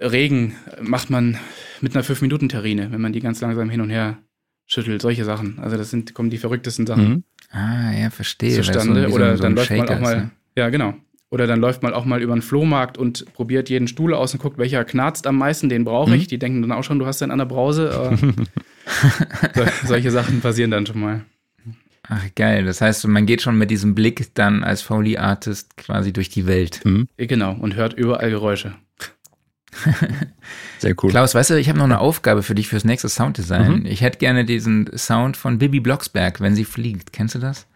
Regen macht man mit einer 5-Minuten-Terrine, wenn man die ganz langsam hin und her schüttelt, solche Sachen. Also das sind, kommen die verrücktesten Sachen Mhm. Ah, ja, verstehe. zustande. so, oder so dann läuft man auch mal, ne? ja genau. Oder dann läuft man auch mal über den Flohmarkt und probiert jeden Stuhl aus und guckt, welcher knarzt am meisten, den brauche Mhm. ich. Die denken dann auch schon, du hast den an der Brause. *laughs* aber so, solche Sachen passieren dann schon mal. Ach, geil. Das heißt, man geht schon mit diesem Blick dann als Foley-Artist quasi durch die Welt. Genau, und hört überall Geräusche. *laughs* Sehr cool. Klaus, weißt du, ich habe noch eine Aufgabe für dich fürs nächste Sounddesign. Mhm. Ich hätte gerne diesen Sound von Bibi Blocksberg, wenn sie fliegt. Kennst du das?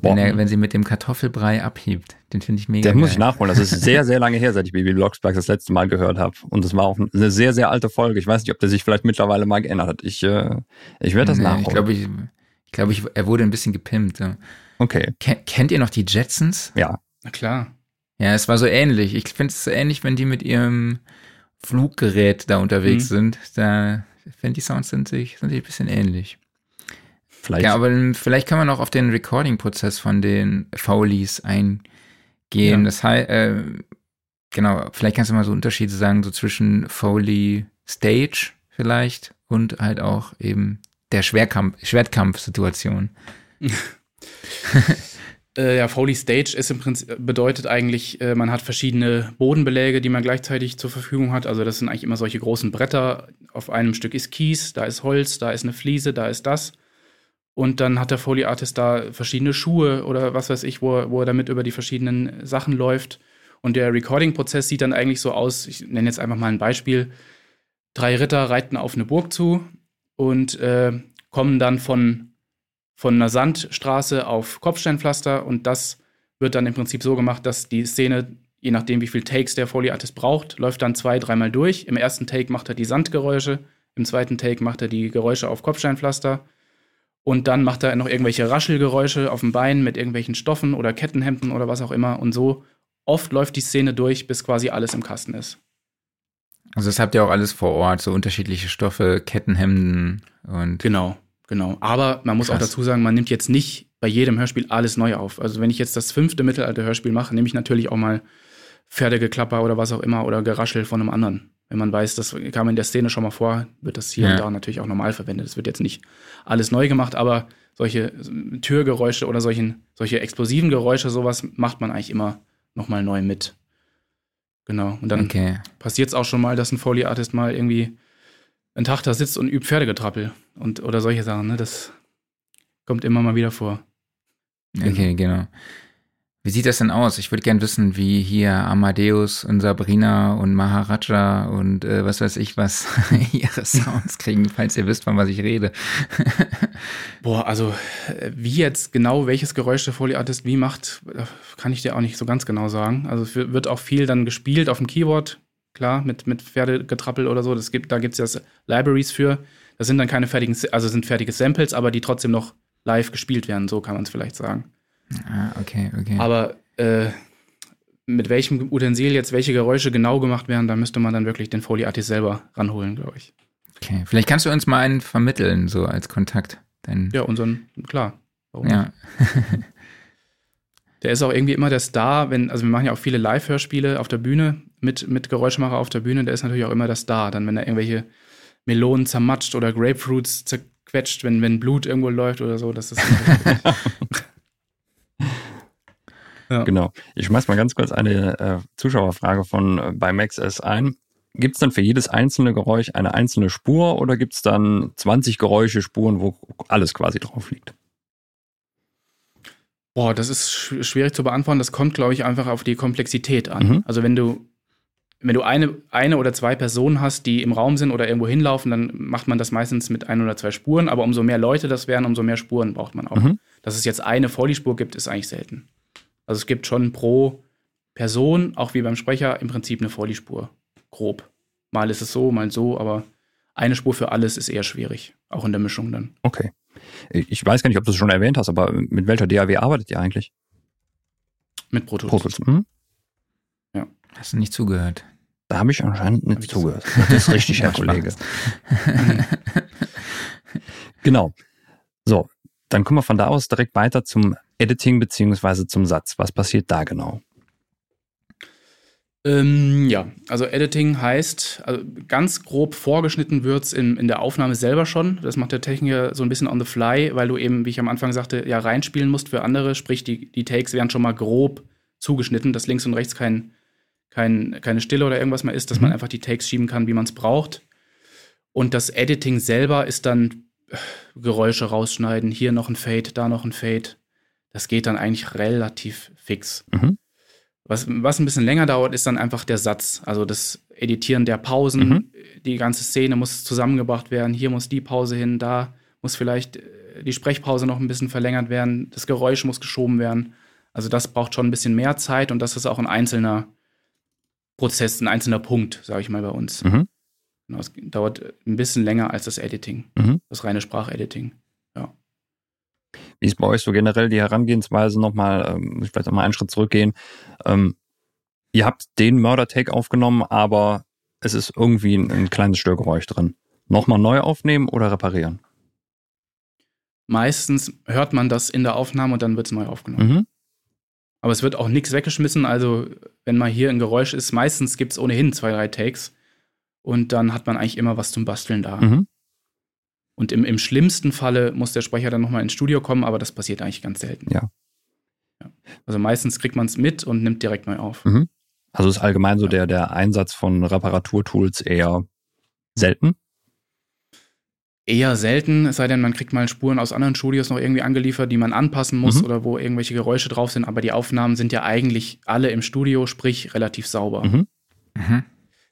Boah, Wenn, er, wenn sie mit dem Kartoffelbrei abhebt. Den finde ich mega den muss geil. ich nachholen. Das ist sehr, sehr lange her, seit ich Baby Blocksberg das letzte Mal gehört habe. Und das war auch eine sehr, sehr alte Folge. Ich weiß nicht, ob der sich vielleicht mittlerweile mal geändert hat. Ich, äh, ich werde das Nee, nachholen. Ich glaube, ich, ich, glaub, ich, er wurde ein bisschen gepimpt. Ja. okay, Ken, kennt ihr noch die Jetsons? ja. Na klar. Ja, es war so ähnlich. Ich finde es so ähnlich, wenn die mit ihrem Fluggerät da unterwegs Mhm. sind. Da finde die Sounds sind sich, sind sich ein bisschen ähnlich. Vielleicht. Ja, aber vielleicht kann man auch auf den Recording-Prozess von den Foleys eingehen. Ja. Das heißt, äh, genau, vielleicht kannst du mal so Unterschiede sagen, so zwischen Foley Stage vielleicht und halt auch eben der Schwerkampf, Schwertkampf-Situation. *laughs* Äh, ja, Foley Stage ist im Prinzip, bedeutet eigentlich, äh, man hat verschiedene Bodenbeläge, die man gleichzeitig zur Verfügung hat. Also das sind eigentlich immer solche großen Bretter. Auf einem Stück ist Kies, da ist Holz, da ist eine Fliese, da ist das. Und dann hat der Foley Artist da verschiedene Schuhe oder was weiß ich, wo, er- wo er damit über die verschiedenen Sachen läuft. Und der Recording-Prozess sieht dann eigentlich so aus, ich nenne jetzt einfach mal ein Beispiel. Drei Ritter reiten auf eine Burg zu und äh, kommen dann von, von einer Sandstraße auf Kopfsteinpflaster und das wird dann im Prinzip so gemacht, dass die Szene, je nachdem wie viel Takes der Foley Artist braucht, läuft dann zwei, dreimal durch. Im ersten Take macht er die Sandgeräusche, im zweiten Take macht er die Geräusche auf Kopfsteinpflaster und dann macht er noch irgendwelche Raschelgeräusche auf dem Bein mit irgendwelchen Stoffen oder Kettenhemden oder was auch immer und so oft läuft die Szene durch, bis quasi alles im Kasten ist. Also das habt ihr auch alles vor Ort, so unterschiedliche Stoffe, Kettenhemden und Genau, genau. Aber man muss auch Krass. dazu sagen, man nimmt jetzt nicht bei jedem Hörspiel alles neu auf. Also wenn ich jetzt das fünfte Mittelalter-Hörspiel mache, nehme ich natürlich auch mal Pferdegeklapper oder was auch immer oder Geraschel von einem anderen. Wenn man weiß, das kam in der Szene schon mal vor, wird das hier Ja. und da natürlich auch normal verwendet. Es wird jetzt nicht alles neu gemacht, aber solche Türgeräusche oder solchen, solche explosiven Geräusche, sowas macht man eigentlich immer nochmal neu mit. Genau. Und dann okay. passiert es auch schon mal, dass ein Foley Artist mal irgendwie einen Tag da sitzt und übt Pferdegetrappel und oder solche Sachen. Ne? Das kommt immer mal wieder vor. Okay, genau. Wie sieht das denn aus? Ich würde gern wissen, wie hier Amadeus und Sabrina und Maharaja und äh, was weiß ich was *laughs* ihre Sounds kriegen, falls ihr wisst, von was ich rede. *laughs* Boah, also äh, wie jetzt genau welches Geräusch der Foley Artist wie macht, äh, kann ich dir auch nicht so ganz genau sagen. Also es wird wird auch viel dann gespielt auf dem Keyboard, klar, mit, mit Pferdegetrappel oder so. Das gibt, da gibt es ja Libraries für. Das sind dann keine fertigen, also sind fertige Samples, aber die trotzdem noch live gespielt werden, so kann man es vielleicht sagen. Ah, okay, okay. Aber äh, mit welchem Utensil jetzt welche Geräusche genau gemacht werden, da müsste man dann wirklich den Foley Artist selber ranholen, glaube ich. okay. Vielleicht kannst du uns mal einen vermitteln, so als Kontakt. Denn, Ja, unseren, klar. Warum ja. Der ist auch irgendwie immer der Star, wenn, also wir machen ja auch viele Live-Hörspiele auf der Bühne mit, mit Geräuschmacher auf der Bühne, der ist natürlich auch immer der Star. Dann, wenn er irgendwelche Melonen zermatscht oder Grapefruits zerquetscht, wenn, wenn Blut irgendwo läuft oder so, das ist. *laughs* *laughs* *laughs* ja. Genau. Ich schmeiß mal ganz kurz eine äh, Zuschauerfrage von äh, bei Max S ein. Gibt es dann für jedes einzelne Geräusch eine einzelne Spur oder gibt es dann 20 Geräusche, Spuren, wo alles quasi drauf liegt? Boah, das ist sch schwierig zu beantworten. Das kommt, glaube ich, einfach auf die Komplexität an. Mhm. Also wenn du wenn du eine, eine oder zwei Personen hast, die im Raum sind oder irgendwo hinlaufen, dann macht man das meistens mit ein oder zwei Spuren. Aber umso mehr Leute das wären, umso mehr Spuren braucht man auch. Mhm. Dass es jetzt eine Foley-Spur gibt, ist eigentlich selten. Also es gibt schon pro Person, auch wie beim Sprecher, im Prinzip eine Foley-Spur. Grob. Mal ist es so, mal so, aber eine Spur für alles ist eher schwierig. Auch in der Mischung dann. Okay. Ich weiß gar nicht, ob du es schon erwähnt hast, aber mit welcher DAW arbeitet ihr eigentlich? Mit Pro Tools. Pro Tools. Mhm. Hast du nicht zugehört? Da habe ich anscheinend nicht ich zugehört. Das ist richtig, Herr *laughs* Kollege. Genau. So, dann kommen wir von da aus direkt weiter zum Editing beziehungsweise zum Satz. Was passiert da genau? Ähm, ja, also Editing heißt, also ganz grob vorgeschnitten wird es in, in der Aufnahme selber schon. Das macht der Techniker so ein bisschen on the fly, weil du eben, wie ich am Anfang sagte, ja reinspielen musst für andere. Sprich, die, die Takes werden schon mal grob zugeschnitten, dass links und rechts kein, kein, keine Stille oder irgendwas mehr ist, dass Mhm. man einfach die Takes schieben kann, wie man es braucht. Und das Editing selber ist dann Geräusche rausschneiden, hier noch ein Fade, da noch ein Fade. Das geht dann eigentlich relativ fix. Mhm. Was, was ein bisschen länger dauert, ist dann einfach der Satz. Also das Editieren der Pausen. Mhm. Die ganze Szene muss zusammengebracht werden. Hier muss die Pause hin, da muss vielleicht äh, die Sprechpause noch ein bisschen verlängert werden. Das Geräusch muss geschoben werden. Also das braucht schon ein bisschen mehr Zeit und das ist auch ein einzelner Prozess, ein einzelner Punkt, sage ich mal bei uns. Mhm. Genau, es dauert ein bisschen länger als das Editing, Mhm. das reine Sprachediting. Wie ist bei euch so generell die Herangehensweise nochmal, ähm, ich vielleicht nochmal einen Schritt zurückgehen. Ähm, ihr habt den Murder-Take aufgenommen, aber es ist irgendwie ein, ein kleines Störgeräusch drin. Nochmal neu aufnehmen oder reparieren? Meistens hört man das in der Aufnahme und dann wird es neu aufgenommen. Mhm. Aber es wird auch nichts weggeschmissen. Also, wenn mal hier ein Geräusch ist, meistens gibt es ohnehin zwei, drei Takes. Und dann hat man eigentlich immer was zum Basteln da. Mhm. Und im, im schlimmsten Falle muss der Sprecher dann nochmal ins Studio kommen, aber das passiert eigentlich ganz selten. Ja. Ja. Also meistens kriegt man es mit und nimmt direkt neu auf. Mhm. Also ist allgemein so Ja. der, der Einsatz von Reparaturtools eher selten. Eher selten, es sei denn, man kriegt mal Spuren aus anderen Studios noch irgendwie angeliefert, die man anpassen muss Mhm. oder wo irgendwelche Geräusche drauf sind. Aber die Aufnahmen sind ja eigentlich alle im Studio, sprich relativ sauber. Mhm. Mhm.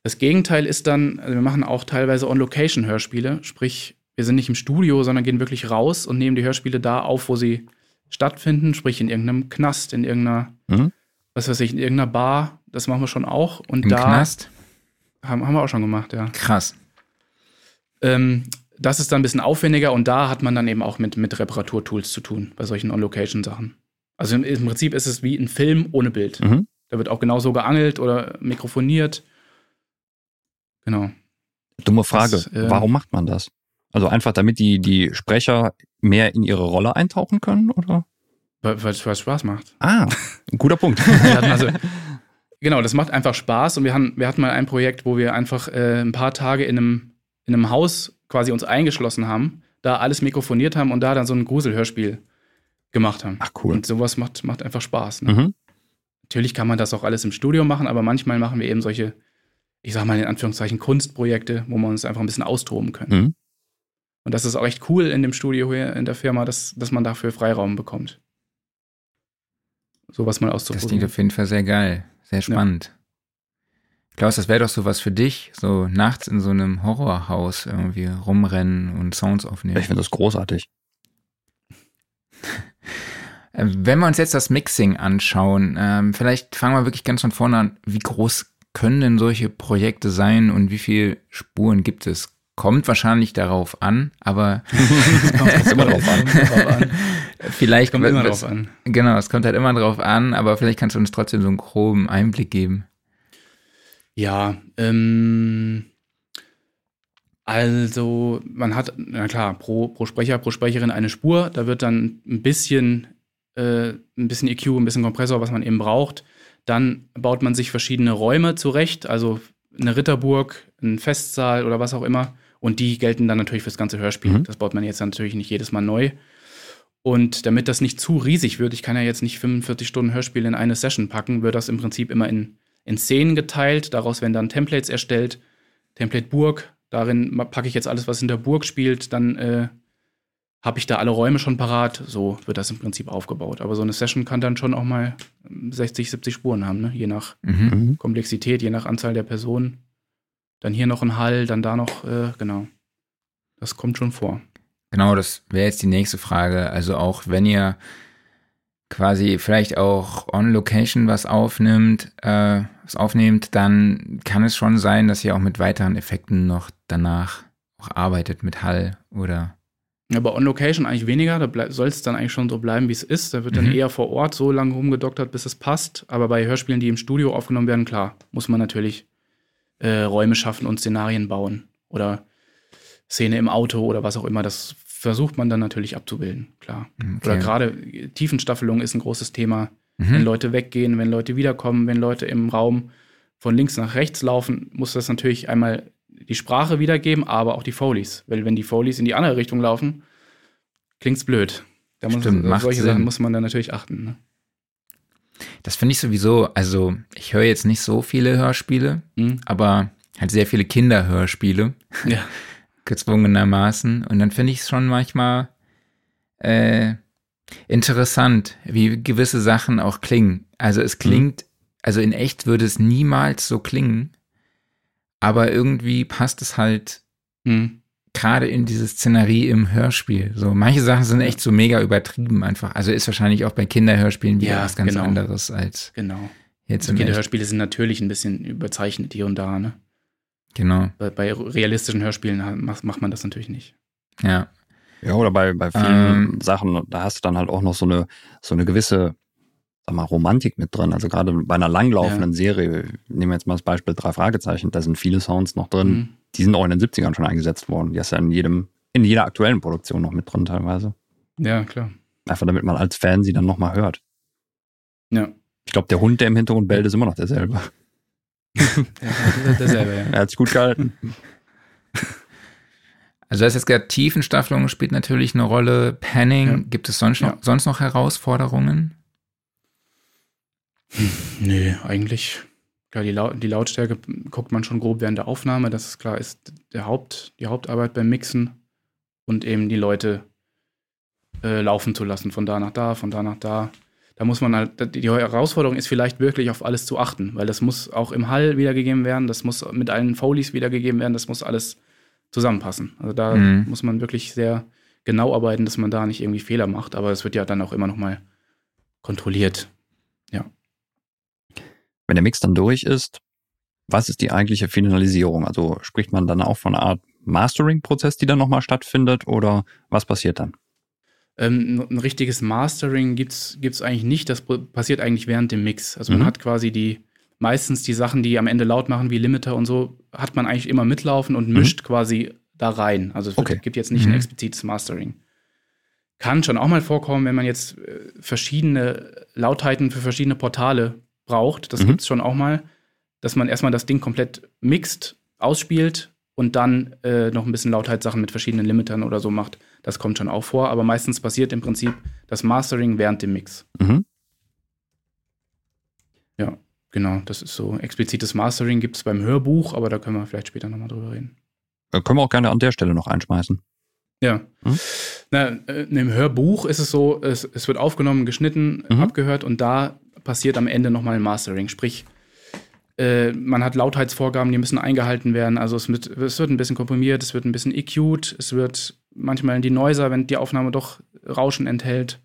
Das Gegenteil ist dann, also wir machen auch teilweise On-Location-Hörspiele, sprich, wir sind nicht im Studio, sondern gehen wirklich raus und nehmen die Hörspiele da auf, wo sie stattfinden, sprich in irgendeinem Knast, in irgendeiner, Mhm. was weiß ich, in irgendeiner Bar. Das machen wir schon auch. Und Im da Knast? Haben, haben wir auch schon gemacht, ja. Krass. Ähm, das ist dann ein bisschen aufwendiger und da hat man dann eben auch mit, mit Reparaturtools zu tun, bei solchen On-Location-Sachen. Also im, im Prinzip ist es wie ein Film ohne Bild. Mhm. Da wird auch genauso geangelt oder mikrofoniert. Genau. Dumme Frage. Das, äh, Warum macht man das? Also einfach damit die, die Sprecher mehr in ihre Rolle eintauchen können, oder? Weil weil es Spaß macht. Ah, ein *laughs* guter Punkt. Also, genau, das macht einfach Spaß und wir, haben, wir hatten mal ein Projekt, wo wir einfach äh, ein paar Tage in einem, in einem Haus quasi uns eingeschlossen haben, da alles mikrofoniert haben und da dann so ein Gruselhörspiel gemacht haben. Ach cool. Und sowas macht, macht einfach Spaß. Ne? Mhm. Natürlich kann man das auch alles im Studio machen, aber manchmal machen wir eben solche, ich sag mal in Anführungszeichen, Kunstprojekte, wo wir uns einfach ein bisschen austoben können. Mhm. Und das ist auch echt cool in dem Studio hier in der Firma, dass, dass man dafür Freiraum bekommt. Sowas mal Das auszuprobieren. klingt auf jeden Fall sehr geil. Sehr spannend. Klaus, das wäre doch sowas für dich, so nachts in so einem Horrorhaus irgendwie rumrennen und Sounds aufnehmen. Ich finde das großartig. *laughs* Äh, Wenn wir uns jetzt das Mixing anschauen, ähm, vielleicht fangen wir wirklich ganz von vorne an. Wie groß können denn solche Projekte sein und wie viele Spuren gibt es? Kommt wahrscheinlich darauf an, aber *laughs* kommt immer drauf an. Kommt drauf an. *laughs* vielleicht Kommt immer drauf an. Genau, es kommt halt immer drauf an, aber vielleicht kannst du uns trotzdem so einen groben Einblick geben. Ja, ähm, also man hat, na klar, pro, pro Sprecher, pro Sprecherin eine Spur. Da wird dann ein bisschen, äh, ein bisschen EQ, ein bisschen Kompressor, was man eben braucht. Dann baut man sich verschiedene Räume zurecht, also eine Ritterburg, ein Festsaal oder was auch immer. Und die gelten dann natürlich fürs ganze Hörspiel. Mhm. Das baut man jetzt natürlich nicht jedes Mal neu. Und damit das nicht zu riesig wird, ich kann ja jetzt nicht 45 Stunden Hörspiel in eine Session packen, wird das im Prinzip immer in, in Szenen geteilt. Daraus werden dann Templates erstellt. Template Burg, darin packe ich jetzt alles, was in der Burg spielt. Dann äh, habe ich da alle Räume schon parat. So wird das im Prinzip aufgebaut. Aber so eine Session kann dann schon auch mal 60, 70 Spuren haben, ne? je nach Mhm. Mhm. Komplexität, je nach Anzahl der Personen. Dann hier noch ein Hall, dann da noch, äh, genau. Das kommt schon vor. Genau, das wäre jetzt die nächste Frage. Also auch wenn ihr quasi vielleicht auch on Location was aufnimmt, äh, was aufnehmt, dann kann es schon sein, dass ihr auch mit weiteren Effekten noch danach auch arbeitet mit Hall oder Aber on Location eigentlich weniger, da soll es dann eigentlich schon so bleiben, wie es ist. Da wird dann Mhm. eher vor Ort so lange rumgedoktert, bis es passt. Aber bei Hörspielen, die im Studio aufgenommen werden, klar, muss man natürlich äh, Räume schaffen und Szenarien bauen. Oder Szene im Auto oder was auch immer. Das versucht man dann natürlich abzubilden, klar. Oder Okay. gerade Tiefenstaffelung ist ein großes Thema. Wenn Mhm. Leute weggehen, wenn Leute wiederkommen, wenn Leute im Raum von links nach rechts laufen, muss das natürlich einmal die Sprache wiedergeben, aber auch die Foleys. Weil wenn die Foleys in die andere Richtung laufen, klingt's blöd. Da muss, Stimmt, macht solche Sinn. Sachen muss man dann natürlich achten. Ne? Das finde ich sowieso, also ich höre jetzt nicht so viele Hörspiele, Hm? aber halt sehr viele Kinderhörspiele, Ja. *laughs* gezwungenermaßen. Und dann finde ich es schon manchmal äh, interessant, wie gewisse Sachen auch klingen. Also es klingt, also in echt würde es niemals so klingen, aber irgendwie passt es halt Hm. gerade in diese Szenerie im Hörspiel. So, manche Sachen sind echt so mega übertrieben einfach. Also ist wahrscheinlich auch bei Kinderhörspielen wieder Ja, was ganz genau. anderes als Genau. jetzt Also. Kinderhörspiele sind natürlich ein bisschen überzeichnet hier und da. Ne? Genau, Bei, bei realistischen Hörspielen macht, macht man das natürlich nicht. ja. Ja, oder bei, bei vielen Ähm. Sachen, da hast du dann halt auch noch so eine, so eine gewisse, sag mal, Romantik mit drin. Also gerade bei einer langlaufenden Serie, nehmen wir jetzt mal das Beispiel drei Fragezeichen, da sind viele Sounds noch drin, Hm. die sind auch in den 70ern schon eingesetzt worden. Die du ja in jedem, in jeder aktuellen Produktion noch mit drin teilweise. Ja, klar. Einfach damit man als Fan sie dann nochmal hört. Ja. Ich glaube, der Hund, der im Hintergrund bellt, ist immer noch derselbe. *laughs* ja dasselbe, ja. Er hat sich gut gehalten. *laughs* Also du hast jetzt gerade Tiefenstaffelung spielt natürlich eine Rolle. Panning, Ja. gibt es sonst noch, Ja. sonst noch Herausforderungen? Nee, eigentlich. Klar, die, Lau die Lautstärke guckt man schon grob während der Aufnahme. Das ist klar, ist der Haupt, die Hauptarbeit beim Mixen und eben die Leute äh, laufen zu lassen, von da nach da, von da nach da. Da muss man halt, die Herausforderung ist vielleicht wirklich auf alles zu achten, weil das muss auch im Hall wiedergegeben werden, das muss mit allen Folies wiedergegeben werden, das muss alles zusammenpassen. Also da Mhm. muss man wirklich sehr genau arbeiten, dass man da nicht irgendwie Fehler macht, aber es wird ja dann auch immer noch mal kontrolliert. Wenn der Mix dann durch ist, was ist die eigentliche Finalisierung? Also spricht man dann auch von einer Art Mastering-Prozess, die dann nochmal stattfindet oder was passiert dann? Ähm, ein richtiges Mastering gibt's gibt's eigentlich nicht. Das passiert eigentlich während dem Mix. Also man Mhm. hat quasi die, meistens die Sachen, die am Ende laut machen, wie Limiter und so, hat man eigentlich immer mitlaufen und mischt quasi da rein. Also es Okay. gibt jetzt nicht Mhm. ein explizites Mastering. Kann schon auch mal vorkommen, wenn man jetzt äh, verschiedene Lautheiten für verschiedene Portale braucht. Das Mhm. gibt's schon auch mal, dass man erstmal das Ding komplett mixt, ausspielt und dann äh, noch ein bisschen Lautheitssachen mit verschiedenen Limitern oder so macht. Das kommt schon auch vor, aber meistens passiert im Prinzip das Mastering während dem Mix. Mhm. Ja, genau. Das ist so. Explizites Mastering gibt es beim Hörbuch, aber da können wir vielleicht später nochmal drüber reden. Äh, Können wir auch gerne an der Stelle noch einschmeißen. Ja. Hm? Na, äh, Im Hörbuch ist es so, es, es wird aufgenommen, geschnitten, Mhm. abgehört und da passiert am Ende nochmal ein Mastering. Sprich, äh, man hat Lautheitsvorgaben, die müssen eingehalten werden. Also es wird, es wird ein bisschen komprimiert, es wird ein bisschen EQ'd, es wird manchmal die Noiser, wenn die Aufnahme doch Rauschen enthält.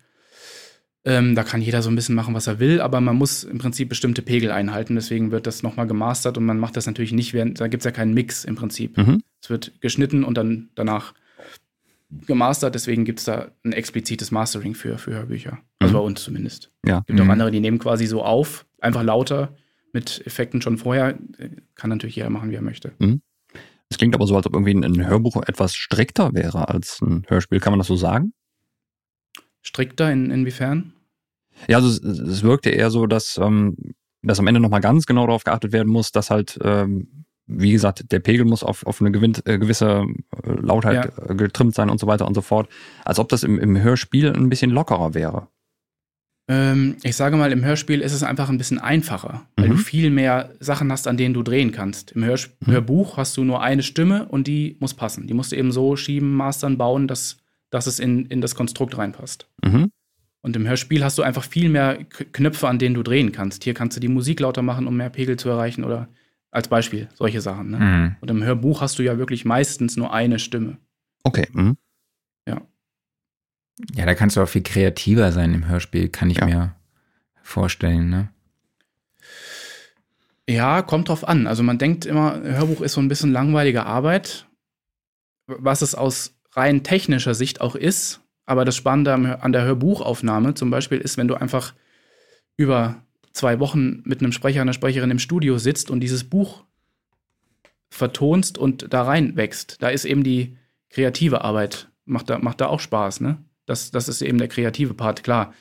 Ähm, da kann jeder so ein bisschen machen, was er will, aber man muss im Prinzip bestimmte Pegel einhalten. Deswegen wird das nochmal gemastert und man macht das natürlich nicht während, da gibt es ja keinen Mix im Prinzip. Mhm. Es wird geschnitten und dann danach gemastert, deswegen gibt es da ein explizites Mastering für, für Hörbücher. Also Mhm. bei uns zumindest. Ja. Es gibt auch Mhm. andere, die nehmen quasi so auf, einfach lauter, mit Effekten schon vorher. Kann natürlich jeder machen, wie er möchte. Es klingt aber so, als ob irgendwie ein, ein Hörbuch etwas strikter wäre als ein Hörspiel. Kann man das so sagen? Strikter in, inwiefern? Ja, also es, es wirkte eher so, dass, ähm, dass am Ende nochmal ganz genau darauf geachtet werden muss, dass halt, ähm, wie gesagt, der Pegel muss auf, auf eine äh, gewisse äh, Lautheit äh, getrimmt sein und so weiter und so fort. Als ob das im, im Hörspiel ein bisschen lockerer wäre. Ähm, ich sage mal, im Hörspiel ist es einfach ein bisschen einfacher, weil Mhm. du viel mehr Sachen hast, an denen du drehen kannst. Im Hörs Mhm. Hörbuch hast du nur eine Stimme und die muss passen. Die musst du eben so schieben, mastern, bauen, dass, dass es in, in das Konstrukt reinpasst. Mhm. Und im Hörspiel hast du einfach viel mehr Knöpfe, an denen du drehen kannst. Hier kannst du die Musik lauter machen, um mehr Pegel zu erreichen oder als Beispiel solche Sachen. Ne? Mhm. Und im Hörbuch hast du ja wirklich meistens nur eine Stimme. Okay. Mhm. Ja. Ja, da kannst du auch viel kreativer sein im Hörspiel, kann ich ja. mir vorstellen, ne? Ja, kommt drauf an. Also man denkt immer, Hörbuch ist so ein bisschen langweilige Arbeit, was es aus rein technischer Sicht auch ist. Aber das Spannende an der Hörbuchaufnahme zum Beispiel ist, wenn du einfach über zwei Wochen mit einem Sprecher, einer Sprecherin im Studio sitzt und dieses Buch vertonst und da rein wächst. Da ist eben die kreative Arbeit, macht da, macht da auch Spaß, ne? Das, das ist eben der kreative Part, klar.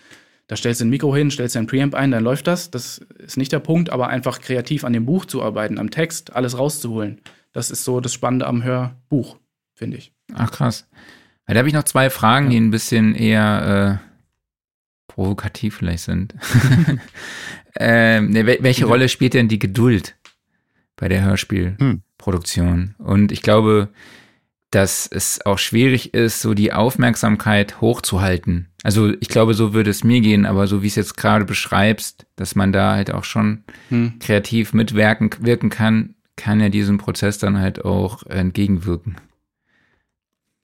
Da stellst du ein Mikro hin, stellst ein Preamp ein, dann läuft das. Das ist nicht der Punkt, aber einfach kreativ an dem Buch zu arbeiten, am Text, alles rauszuholen. Das ist so das Spannende am Hörbuch, finde ich. Ach krass. Da habe ich noch zwei Fragen, ja. die ein bisschen eher äh, provokativ vielleicht sind. *laughs* ähm, ne, welche ja. Rolle spielt denn die Geduld bei der Hörspielproduktion? Hm. Und ich glaube, dass es auch schwierig ist, so die Aufmerksamkeit hochzuhalten. Also ich glaube, so würde es mir gehen, aber so wie es jetzt gerade beschreibst, dass man da halt auch schon hm. kreativ mitwirken wirken kann, kann ja diesem Prozess dann halt auch entgegenwirken.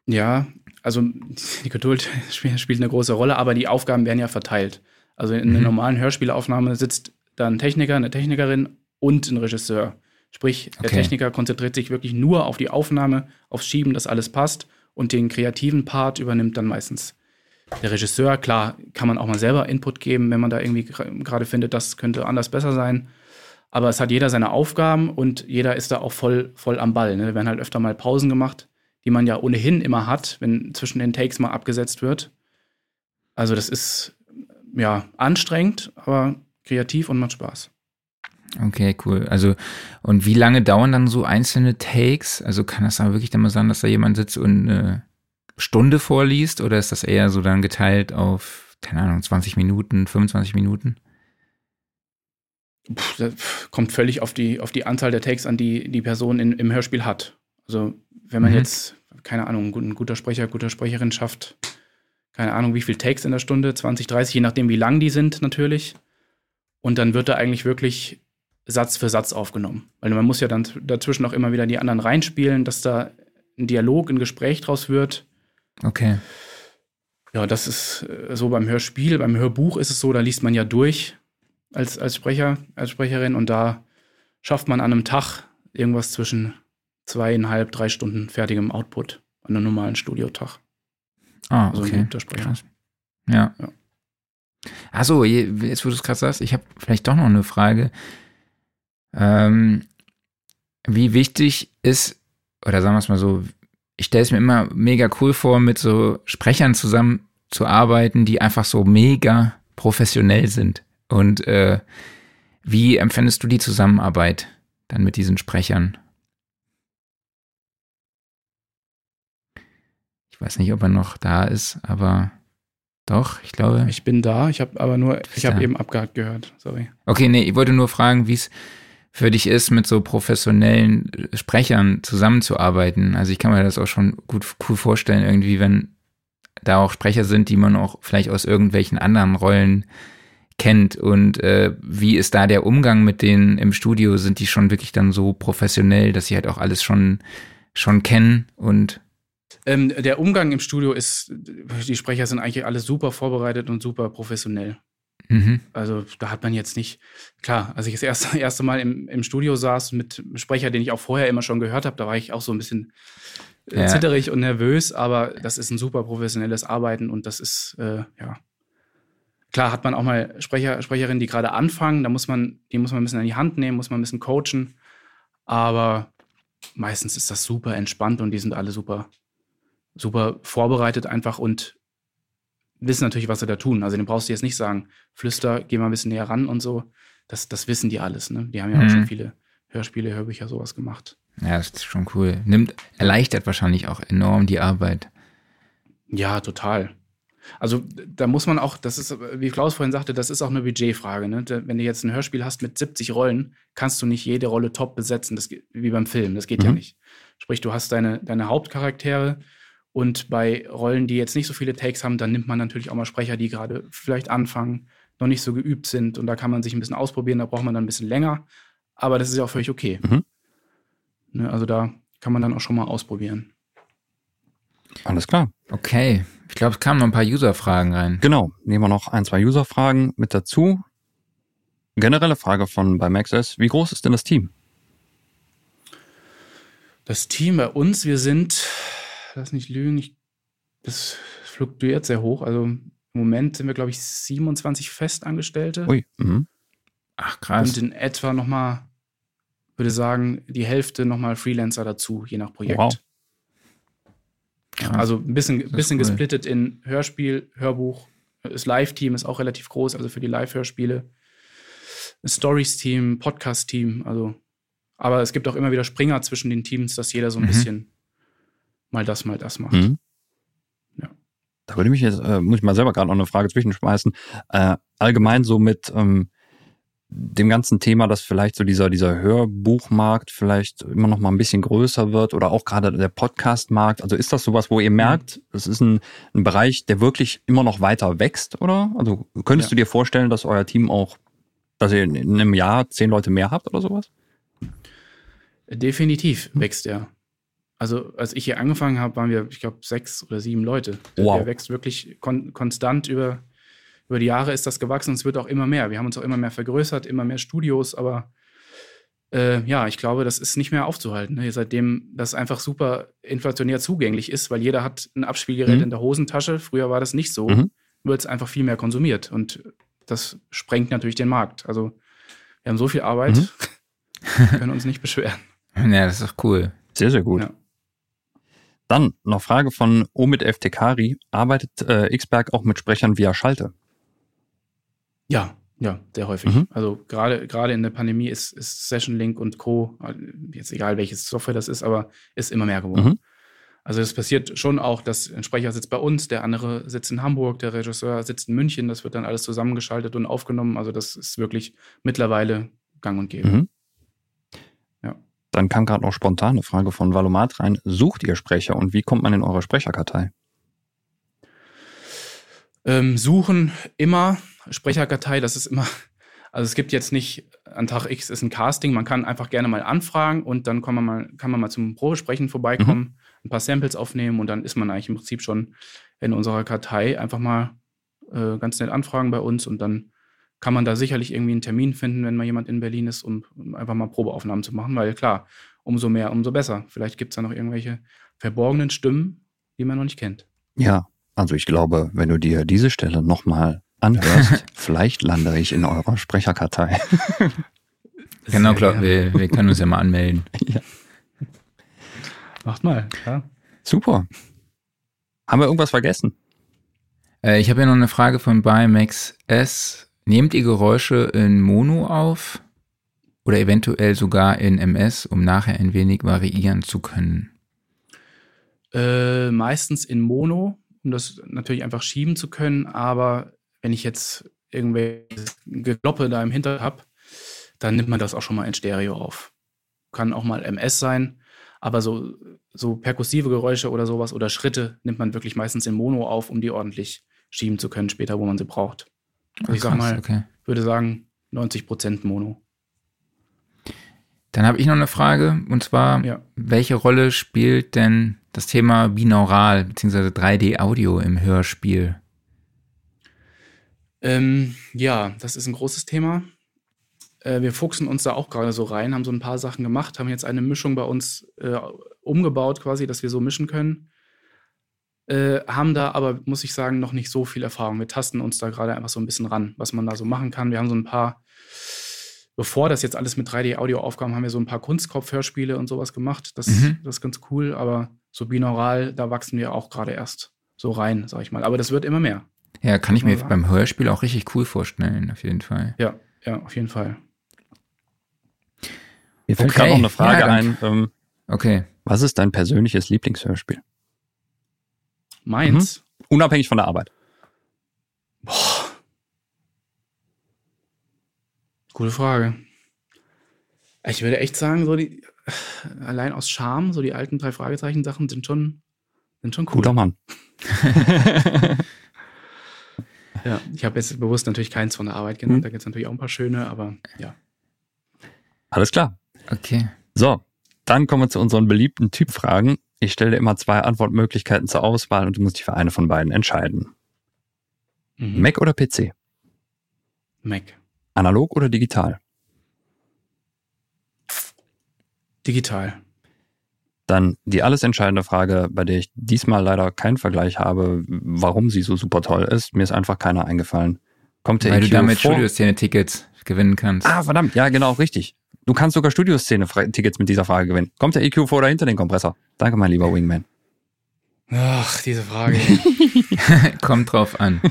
Ja, also die Geduld spielt eine große Rolle, aber die Aufgaben werden ja verteilt. Also in mhm. einer normalen Hörspielaufnahme sitzt da ein Techniker, eine Technikerin und ein Regisseur. Sprich, der okay. Techniker konzentriert sich wirklich nur auf die Aufnahme, aufs Schieben, dass alles passt und den kreativen Part übernimmt dann meistens der Regisseur. Klar, kann man auch mal selber Input geben, wenn man da irgendwie gerade findet, das könnte anders besser sein. Aber es hat jeder seine Aufgaben und jeder ist da auch voll, voll am Ball. Ne? Da werden halt öfter mal Pausen gemacht die man ja ohnehin immer hat, wenn zwischen den Takes mal abgesetzt wird. Also das ist ja anstrengend, aber kreativ und macht Spaß. Okay, cool. Also, und wie lange dauern dann so einzelne Takes? Also kann das dann wirklich dann mal sein, dass da jemand sitzt und eine Stunde vorliest oder ist das eher so dann geteilt auf, keine Ahnung, 20 Minuten, 25 Minuten? Das kommt völlig auf die, auf die Anzahl der Takes an, die die Person in, im Hörspiel hat. Also, wenn man mhm. jetzt keine Ahnung, ein guter Sprecher, guter Sprecherin schafft, keine Ahnung, wie viel Takes in der Stunde, 20, 30, je nachdem, wie lang die sind natürlich. Und dann wird da eigentlich wirklich Satz für Satz aufgenommen. Weil man muss ja dann dazwischen auch immer wieder die anderen reinspielen, dass da ein Dialog, ein Gespräch draus wird. Okay. Ja, das ist äh, so beim Hörspiel. Beim Hörbuch ist es so, da liest man ja durch als, als Sprecher, als Sprecherin und da schafft man an einem Tag irgendwas zwischen zweieinhalb, drei Stunden fertigem Output an einem normalen Studiotag. Ah, also okay. Krass. Ja. ja. Achso, jetzt wo du es gerade sagst, ich habe vielleicht doch noch eine Frage. Ähm, wie wichtig ist, oder sagen wir es mal so, ich stelle es mir immer mega cool vor, mit so Sprechern zusammen zu arbeiten, die einfach so mega professionell sind. Und äh, wie empfindest du die Zusammenarbeit dann mit diesen Sprechern? Ich weiß nicht, ob er noch da ist, aber doch, ich glaube. Ich bin da, ich habe aber nur, ich habe eben abgehakt gehört, sorry. Okay, nee, ich wollte nur fragen, wie es für dich ist, mit so professionellen Sprechern zusammenzuarbeiten. Also ich kann mir das auch schon gut cool vorstellen, irgendwie, wenn da auch Sprecher sind, die man auch vielleicht aus irgendwelchen anderen Rollen kennt und äh, wie ist da der Umgang mit denen im Studio? Sind die schon wirklich dann so professionell, dass sie halt auch alles schon schon kennen und ähm, der Umgang im Studio ist, die Sprecher sind eigentlich alle super vorbereitet und super professionell. Mhm. Also da hat man jetzt nicht, klar, als ich das erste, *laughs* erste Mal im, im Studio saß mit einem Sprecher, den ich auch vorher immer schon gehört habe, da war ich auch so ein bisschen äh, ja. zitterig und nervös, aber das ist ein super professionelles Arbeiten und das ist, äh, ja. Klar hat man auch mal Sprecher, Sprecherinnen, die gerade anfangen, da muss man, die muss man ein bisschen an die Hand nehmen, muss man ein bisschen coachen, aber meistens ist das super entspannt und die sind alle super super vorbereitet einfach und wissen natürlich, was sie da tun. Also den brauchst du jetzt nicht sagen, Flüster, geh mal ein bisschen näher ran und so. Das, das wissen die alles. Ne? Die haben ja mhm. auch schon viele Hörspiele, Hörbücher, sowas gemacht. Ja, das ist schon cool. Nimmt, erleichtert wahrscheinlich auch enorm die Arbeit. Ja, total. Also da muss man auch, das ist, wie Klaus vorhin sagte, das ist auch eine Budgetfrage. Ne? Wenn du jetzt ein Hörspiel hast mit 70 Rollen, kannst du nicht jede Rolle top besetzen, das, wie beim Film. Das geht mhm. ja nicht. Sprich, du hast deine, deine Hauptcharaktere, Und bei Rollen, die jetzt nicht so viele Takes haben, dann nimmt man natürlich auch mal Sprecher, die gerade vielleicht anfangen, noch nicht so geübt sind. Und da kann man sich ein bisschen ausprobieren, da braucht man dann ein bisschen länger. Aber das ist ja auch völlig okay. Mhm. Ne, also da kann man dann auch schon mal ausprobieren. Alles klar. Okay. Ich glaube, es kamen noch ein paar User-Fragen rein. Genau. Nehmen wir noch ein, zwei User-Fragen mit dazu. Generelle Frage von bei Maxis. Wie groß ist denn das Team? Das Team bei uns, wir sind, lass nicht lügen, ich, das fluktuiert sehr hoch. Also im Moment sind wir, glaube ich, 27 Festangestellte. Ui. Mhm. Ach, krass. Und in etwa nochmal, würde sagen, die Hälfte nochmal Freelancer dazu, je nach Projekt. Wow. Also ein bisschen, bisschen cool. gesplittet in Hörspiel, Hörbuch. Das Live-Team ist auch relativ groß, also für die Live-Hörspiele. Stories-Team, Podcast-Team, also. Aber es gibt auch immer wieder Springer zwischen den Teams, dass jeder so ein Mhm. bisschen mal das, mal das macht. Mhm. Ja. Da würde mich jetzt, äh, muss ich mal selber gerade noch eine Frage zwischenschmeißen. Äh, allgemein so mit ähm, dem ganzen Thema, dass vielleicht so dieser, dieser Hörbuchmarkt vielleicht immer noch mal ein bisschen größer wird oder auch gerade der Podcastmarkt. Also ist das sowas, wo ihr merkt, es ist ein, ein Bereich, der wirklich immer noch weiter wächst, oder? Also könntest Ja. du dir vorstellen, dass euer Team auch, dass ihr in, in einem Jahr zehn Leute mehr habt oder sowas? Definitiv wächst er. Also, als ich hier angefangen habe, waren wir, ich glaube, sechs oder sieben Leute. Der, Wow. der wächst wirklich kon konstant über, über die Jahre ist das gewachsen und es wird auch immer mehr. Wir haben uns auch immer mehr vergrößert, immer mehr Studios, aber äh, ja, ich glaube, das ist nicht mehr aufzuhalten. Ne? Seitdem das einfach super inflationär zugänglich ist, weil jeder hat ein Abspielgerät Mhm. in der Hosentasche. Früher war das nicht so. Mhm. Wird es einfach viel mehr konsumiert und das sprengt natürlich den Markt. Also, wir haben so viel Arbeit, Mhm. wir können uns nicht beschweren. *laughs* Ja, das ist doch cool. Sehr, sehr gut. Ja. Dann noch Frage von Omid Eftekari. Arbeitet äh, Xberg auch mit Sprechern via Schalte? Ja, ja, sehr häufig. Mhm. Also gerade gerade in der Pandemie ist, ist Session Link und Co. jetzt egal welches Software das ist, aber ist immer mehr geworden. Mhm. Also es passiert schon auch, dass ein Sprecher sitzt bei uns, der andere sitzt in Hamburg, der Regisseur sitzt in München. Das wird dann alles zusammengeschaltet und aufgenommen. Also das ist wirklich mittlerweile Gang und Gäbe. Mhm. Dann kam gerade noch spontan eine Frage von Valomat rein. Sucht ihr Sprecher und wie kommt man in eure Sprecherkartei? Ähm, suchen immer Sprecherkartei, das ist immer, also es gibt jetzt nicht, an Tag X ist ein Casting, man kann einfach gerne mal anfragen und dann kann man mal, kann man mal zum Probesprechen vorbeikommen, ein paar Samples aufnehmen und dann ist man eigentlich im Prinzip schon in unserer Kartei einfach mal äh, ganz nett anfragen bei uns und dann kann man da sicherlich irgendwie einen Termin finden, wenn mal jemand in Berlin ist, um, einfach mal Probeaufnahmen zu machen, weil klar, umso mehr, umso besser. Vielleicht gibt es da noch irgendwelche verborgenen Stimmen, die man noch nicht kennt. Ja, also ich glaube, wenn du dir diese Stelle nochmal anhörst, *laughs* vielleicht lande ich in eurer Sprecherkartei. *laughs* Genau, klar, wir, wir können uns ja mal anmelden. *laughs* Macht mal, ja. Super. Haben wir irgendwas vergessen? Äh, ich habe ja noch eine Frage von Bimax S. Nehmt ihr Geräusche in Mono auf oder eventuell sogar in MS, um nachher ein wenig variieren zu können? Äh, meistens in Mono, um das natürlich einfach schieben zu können. Aber wenn ich jetzt irgendwelche Gekloppe da im Hinter habe, dann nimmt man das auch schon mal in Stereo auf. Kann auch mal MS sein, aber so, so perkussive Geräusche oder sowas oder Schritte nimmt man wirklich meistens in Mono auf, um die ordentlich schieben zu können, später, wo man sie braucht. Also ich sag Krass, mal, okay. würde sagen 90% Mono. Dann habe ich noch eine Frage und zwar, Ja. welche Rolle spielt denn das Thema Binaural bzw. 3D-Audio im Hörspiel? Ähm, ja, das ist ein großes Thema. Äh, wir fuchsen uns da auch gerade so rein, haben so ein paar Sachen gemacht, haben jetzt eine Mischung bei uns äh, umgebaut, quasi, dass wir so mischen können. Äh, haben da aber, muss ich sagen, noch nicht so viel Erfahrung. Wir tasten uns da gerade einfach so ein bisschen ran, was man da so machen kann. Wir haben so ein paar, bevor das jetzt alles mit 3D-Audio aufkam, haben wir so ein paar Kunstkopf-Hörspiele und sowas gemacht. Das, Mhm. das ist ganz cool, aber so binaural, da wachsen wir auch gerade erst so rein, sag ich mal. Aber das wird immer mehr. Ja, kann ich mir sagen. beim Hörspiel auch richtig cool vorstellen, auf jeden Fall. Ja, ja, auf jeden Fall. Mir fällt Okay, gerade noch eine Frage ja, ein. Ähm, Okay. was ist dein persönliches Lieblingshörspiel? Meins? Unabhängig von der Arbeit. Boah. Gute Frage. Ich würde echt sagen, so die, allein aus Charme, so die alten drei Fragezeichen-Sachen sind schon, Sind schon cool. Guter Mann. *laughs* Ja, ich habe jetzt bewusst natürlich keins von der Arbeit genannt. Mhm. Da gibt es natürlich auch ein paar schöne, aber ja. Alles klar. Okay. So, dann kommen wir zu unseren beliebten Typfragen. Ich stelle dir immer zwei Antwortmöglichkeiten zur Auswahl und du musst dich für eine von beiden entscheiden. Mhm. Mac oder PC? Mac. Analog oder digital? Digital. Dann die alles entscheidende Frage, bei der ich diesmal leider keinen Vergleich habe, warum sie so super toll ist. Mir ist einfach keiner eingefallen. Kommt der Weil du EQ damit? Studioszene-Tickets gewinnen kannst. Ah, verdammt, ja, genau, richtig. Du kannst sogar Studioszene-Tickets mit dieser Frage gewinnen. Kommt der EQ vor oder hinter den Kompressor? Danke, mein lieber Wingman. Ach, diese Frage. *laughs* *laughs* Kommt drauf an.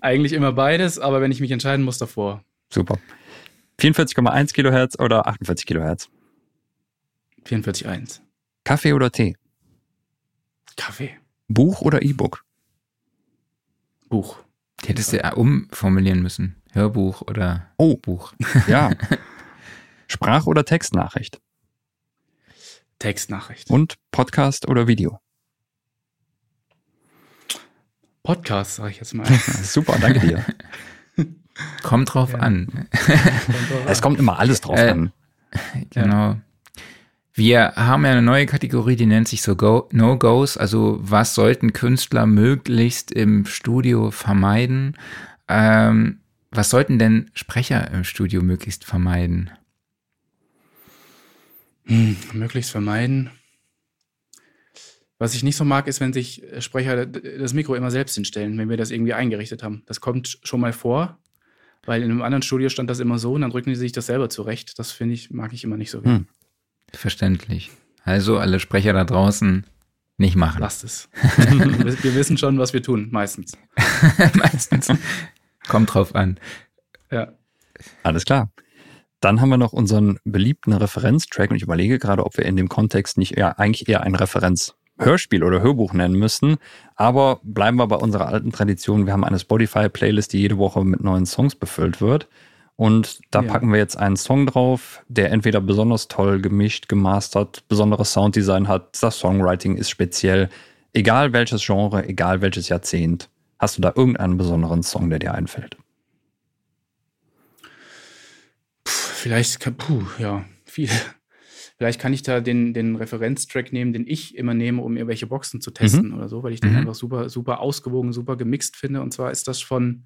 Eigentlich immer beides, aber wenn ich mich entscheiden muss, davor. Super. 44,1 Kilohertz oder 48 Kilohertz? 44,1. Kaffee oder Tee? Kaffee. Buch oder E-Book? Buch. Die hättest du ja umformulieren müssen. Hörbuch oder Oh. Buch. Ja. *laughs* Sprach- oder Textnachricht? Textnachricht. Und Podcast oder Video? Podcast, sage ich jetzt mal. *laughs* Super, danke dir. *laughs* Kommt drauf Ja. an. Es kommt immer alles drauf Äh, an. Genau. Wir haben ja eine neue Kategorie, die nennt sich so Go No-Gos. Also was sollten Künstler möglichst im Studio vermeiden? Ähm, was sollten denn Sprecher im Studio möglichst vermeiden? Hm, möglichst vermeiden. Was ich nicht so mag, ist, wenn sich Sprecher das Mikro immer selbst hinstellen, wenn wir das irgendwie eingerichtet haben. Das kommt schon mal vor, weil in einem anderen Studio stand das immer so und dann drücken die sich das selber zurecht. Das finde ich, mag ich immer nicht so. Hm. Verständlich. Also alle Sprecher da draußen nicht machen. Lasst es. *laughs* wir wir wissen schon, was wir tun, meistens. *laughs* Meistens. Kommt drauf an. Ja. Alles klar. Dann haben wir noch unseren beliebten Referenztrack und ich überlege gerade, ob wir in dem Kontext nicht eher, eigentlich eher ein Referenzhörspiel oder Hörbuch nennen müssten. Aber bleiben wir bei unserer alten Tradition. Wir haben eine Spotify-Playlist, die jede Woche mit neuen Songs befüllt wird. Und da Ja. packen wir jetzt einen Song drauf, der entweder besonders toll gemischt, gemastert, besonderes Sounddesign hat, das Songwriting ist speziell. Egal welches Genre, egal welches Jahrzehnt, hast du da irgendeinen besonderen Song, der dir einfällt? Puh, vielleicht, kann, puh, ja, viel. Vielleicht kann ich da den, den Referenztrack nehmen, den ich immer nehme, um irgendwelche Boxen zu testen oder so, weil ich den Mhm. einfach super, super ausgewogen, super gemixt finde. Und zwar ist das von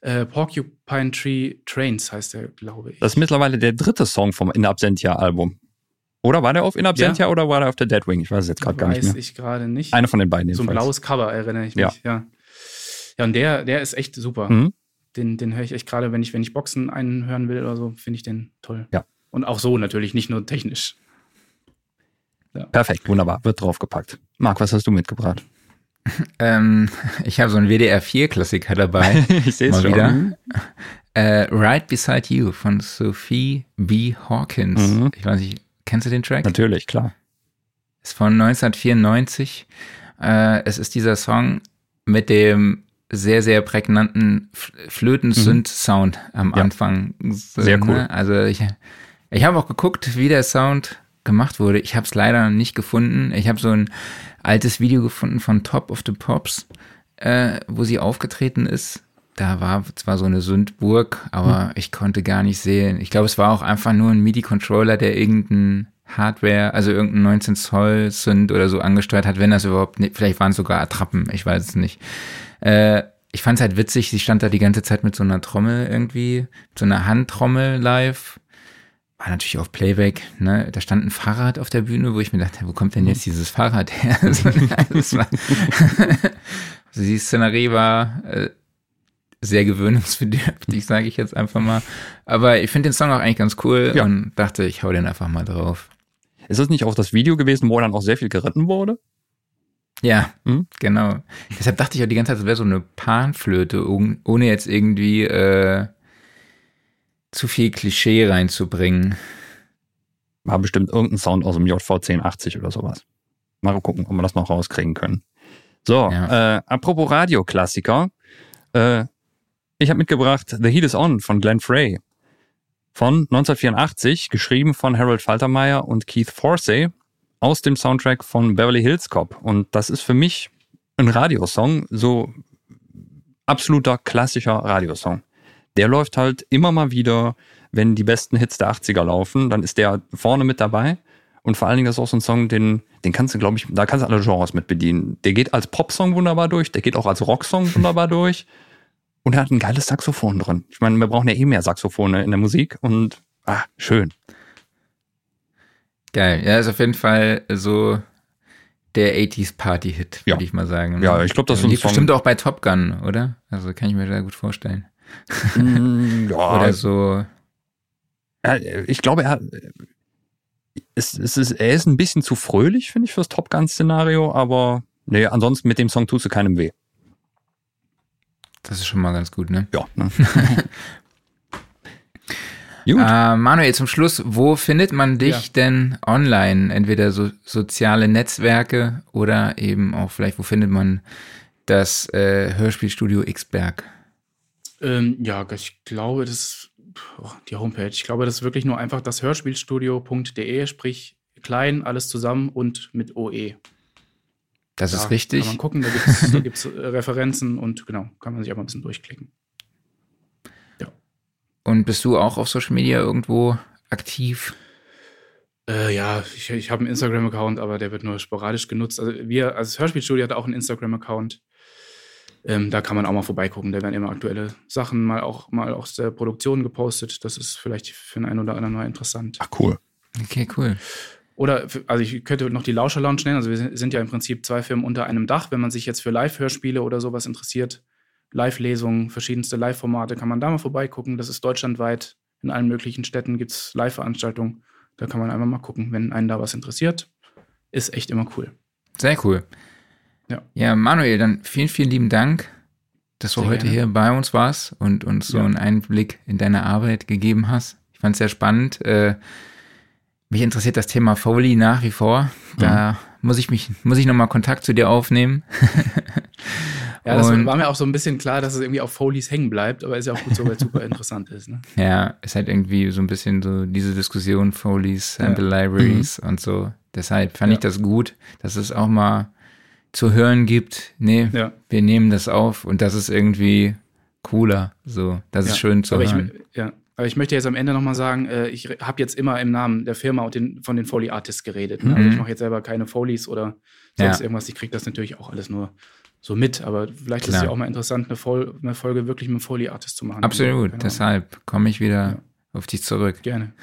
äh, Porcupine Tree Trains, heißt der, glaube ich. Das ist mittlerweile der dritte Song vom In Absentia-Album. Oder war der auf In Absentia oder war der auf der Deadwing? Ich weiß es jetzt gerade gar nicht Weiß ich gerade nicht. Einer von den beiden so ein blaues Cover, erinnere ich mich. Ja. Ja, ja. und der, der ist echt super. Mhm. Den, den höre ich echt gerade, wenn ich, wenn ich Boxen einhören will oder so, finde ich den toll. Ja. Und auch so natürlich, nicht nur technisch. Perfekt, wunderbar. Wird draufgepackt. Marc, was hast du mitgebracht? *laughs* Ähm, ich habe so einen WDR4-Klassiker dabei. *laughs* ich sehe Mal wieder. Äh, right Beside You von Sophie B. Hawkins. Mhm. Ich weiß nicht, kennst du den Track? Natürlich, klar. Ist von 1994. Äh, es ist dieser Song mit dem sehr, sehr prägnanten Flöten-Synth-Sound am Mhm. Ja. Anfang. So, Sehr cool. ne? Also ich, ich habe auch geguckt, wie der Sound gemacht wurde. Ich habe es leider nicht gefunden. Ich habe so ein altes Video gefunden von Top of the Pops, äh, wo sie aufgetreten ist. Da war zwar so eine Synth-Burg, aber ich konnte gar nicht sehen. Ich glaube, es war auch einfach nur ein MIDI-Controller, der irgendein Hardware, also irgendein 19 Zoll Synth oder so angesteuert hat, wenn das überhaupt nicht, vielleicht waren es sogar Attrappen, ich weiß es nicht. Äh, ich fand es halt witzig, sie stand da die ganze Zeit mit so einer Trommel irgendwie, mit so einer Handtrommel live. War natürlich auf Playback, ne? Da stand ein Fahrrad auf der Bühne, wo ich mir dachte, wo kommt denn jetzt dieses Fahrrad her? *laughs* Das war, *laughs* also die Szenerie war äh, sehr gewöhnungsbedürftig, *laughs* sage ich jetzt einfach mal. Aber ich finde den Song auch eigentlich ganz cool Ja. und dachte, ich hau den einfach mal drauf. Ist das nicht auch das Video gewesen, wo dann auch sehr viel geritten wurde? Ja, Hm? genau. Deshalb dachte ich auch die ganze Zeit, es wäre so eine Panflöte, ohn- ohne jetzt irgendwie äh, zu viel Klischee reinzubringen. War bestimmt irgendein Sound aus dem JV 1080 oder sowas. Mal gucken, ob wir das noch rauskriegen können. So, Ja. äh, apropos Radioklassiker. Äh, ich habe mitgebracht The Heat is On von Glenn Frey. Von 1984, geschrieben von Harold Faltermeyer und Keith Forsey. Aus dem Soundtrack von Beverly Hills Cop. Und das ist für mich ein Radiosong, so absoluter klassischer Radiosong. Der läuft halt immer mal wieder, wenn die besten Hits der 80er laufen, dann ist der vorne mit dabei. Und vor allen Dingen ist auch so ein Song, den, den kannst du, glaube ich, da kannst du alle Genres mit bedienen. Der geht als Popsong wunderbar durch, der geht auch als Rocksong wunderbar durch. Und er hat ein geiles Saxophon drin. Ich meine, wir brauchen ja eh mehr Saxophone in der Musik und ah, schön. Geil. Ja, ist auf jeden Fall so der 80s Party-Hit, würde Ja. ich mal sagen. Ja, ich glaube, das ist ein Song. bestimmt auch bei Top Gun, oder? Also kann ich mir sehr gut vorstellen. Mm, ja, *laughs* Oder so. Ich glaube, er, es, es ist, er ist ein bisschen zu fröhlich, finde ich, fürs Top Gun-Szenario, aber nee, ansonsten mit dem Song tust du keinem weh. Das ist schon mal ganz gut, ne? Ja. Ne? *laughs* Gut. Äh, Manuel, zum Schluss, wo findet man dich Ja. denn online? Entweder so soziale Netzwerke oder eben auch vielleicht, wo findet man das äh, Hörspielstudio Xberg? Ähm, ja, ich glaube, das ist oh, die Homepage. Ich glaube, das ist wirklich nur einfach das Hörspielstudio.de, sprich klein, alles zusammen und mit OE. Das Da ist richtig. Kann man gucken, da gibt es *laughs* Referenzen und genau, kann man sich einfach ein bisschen durchklicken. Und bist du auch auf Social Media irgendwo aktiv? Äh, ja, ich, ich habe einen Instagram-Account, aber der wird nur sporadisch genutzt. Also wir, also das Hörspielstudio hat auch einen Instagram-Account. Ähm, da kann man auch mal vorbeigucken. Da werden immer aktuelle Sachen mal auch mal aus der Produktion gepostet. Das ist vielleicht für den einen oder anderen mal interessant. Ach, cool. Okay, cool. Oder, also ich könnte noch die Lauscher Lounge nennen. Also wir sind- sind ja im Prinzip zwei Firmen unter einem Dach. Wenn man sich jetzt für Live-Hörspiele oder sowas interessiert, Live-Lesungen, verschiedenste Live-Formate, kann man da mal vorbeigucken. Das ist deutschlandweit. In allen möglichen Städten gibt es Live-Veranstaltungen. Da kann man einfach mal gucken, wenn einen da was interessiert. Ist echt immer cool. Sehr cool. Ja. Ja, Manuel, dann vielen, vielen lieben Dank, dass du Sehr heute gerne. hier bei uns warst und uns so Ja. einen Einblick in deine Arbeit gegeben hast. Ich fand es sehr spannend. Äh, mich interessiert das Thema Foley nach wie vor. Da muss ich mich, muss ich nochmal Kontakt zu dir aufnehmen. *laughs* Ja, das Und- war mir auch so ein bisschen klar, dass es irgendwie auf Folies hängen bleibt, aber ist ja auch gut so, weil es super *laughs* interessant ist. Ne? Ja, ist halt irgendwie so ein bisschen so diese Diskussion, Foleys, Ja. Sample Libraries und so. Deshalb fand Ja. ich das gut, dass es auch mal zu hören gibt. Nee, Ja. wir nehmen das auf und das ist irgendwie cooler. So, das ist Ja. schön zu aber hören. Ich, ja, aber ich möchte jetzt am Ende nochmal sagen, äh, ich habe jetzt immer im Namen der Firma und den, von den Foley Artists geredet. Ne? Also Mhm. ich mache jetzt selber keine Folies oder sonst Ja. irgendwas. Ich kriege das natürlich auch alles nur so mit, aber vielleicht ist Klar. es ja auch mal interessant, eine, Fol eine Folge wirklich mit einem Foley Artist zu machen. Absolut, Ahnung. deshalb komme ich wieder Ja. auf dich zurück. Gerne. *laughs*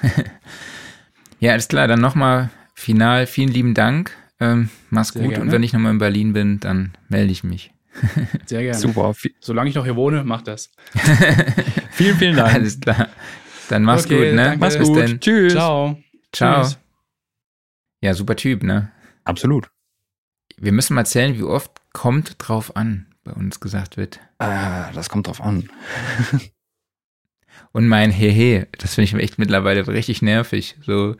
Ja, alles klar, dann nochmal final vielen lieben Dank. Ähm, mach's Sehr gut gerne. und wenn ich nochmal in Berlin bin, dann melde ich mich. *laughs* Sehr gerne. Super. Solange ich noch hier wohne, mach das. *laughs* Vielen, vielen Dank. Alles klar. Dann mach's Okay, gut, ne? danke. Mach's Bis gut. denn. Tschüss. Ciao. Ciao. Tschüss. Ja, super Typ, ne? Absolut. Wir müssen mal zählen, wie oft kommt drauf an, bei uns gesagt wird. Ah, das kommt drauf an. Und mein Hehe, das finde ich echt mittlerweile richtig nervig. So,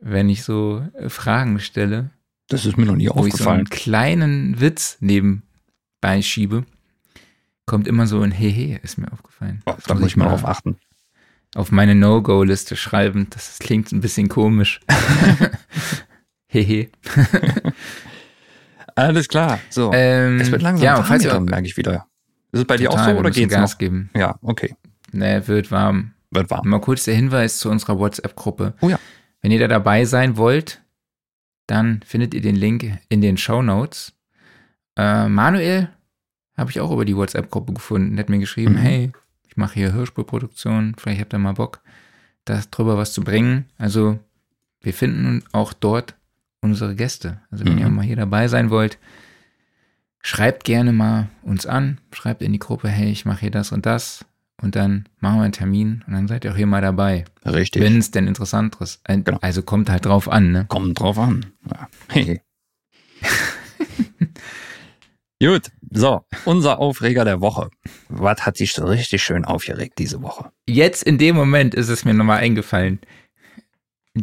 wenn ich so äh, Fragen stelle, Das ist mir noch nie wo ich so aufgefallen. einen kleinen Witz nebenbei schiebe, kommt immer so ein Hehe, ist mir aufgefallen. Oh, da muss ich mal drauf achten. auf meine No-Go-Liste schreiben. Das klingt ein bisschen komisch. *laughs* *laughs* Hehe. *laughs* Alles klar. So. Ähm, es wird langsam ja, und falls ihr merke ich wieder. Ist es bei dir auch Total, so oder geht's Gas noch? geben. Ja, okay. Ne, wird warm. Wird warm. Mal kurz der Hinweis zu unserer WhatsApp-Gruppe. Oh ja. Wenn ihr da dabei sein wollt, dann findet ihr den Link in den Show Notes. Äh, Manuel habe ich auch über die WhatsApp-Gruppe gefunden. Der hat mir geschrieben, Mhm. hey, ich mache hier Hörspurproduktion, vielleicht habt ihr mal Bock, da drüber was zu bringen. Also wir finden auch dort unsere Gäste. Also wenn Mhm. ihr mal hier dabei sein wollt, schreibt gerne mal uns an, schreibt in die Gruppe, hey, ich mache hier das und das. Und dann machen wir einen Termin und dann seid ihr auch hier mal dabei. Richtig. Wenn es denn interessant ist. Äh, Genau. Also kommt halt drauf an, ne? Kommt drauf an. Ja. Hey. *laughs* Gut, so, unser Aufreger der Woche. Was hat dich so richtig schön aufgeregt diese Woche? Jetzt in dem Moment ist es mir nochmal eingefallen.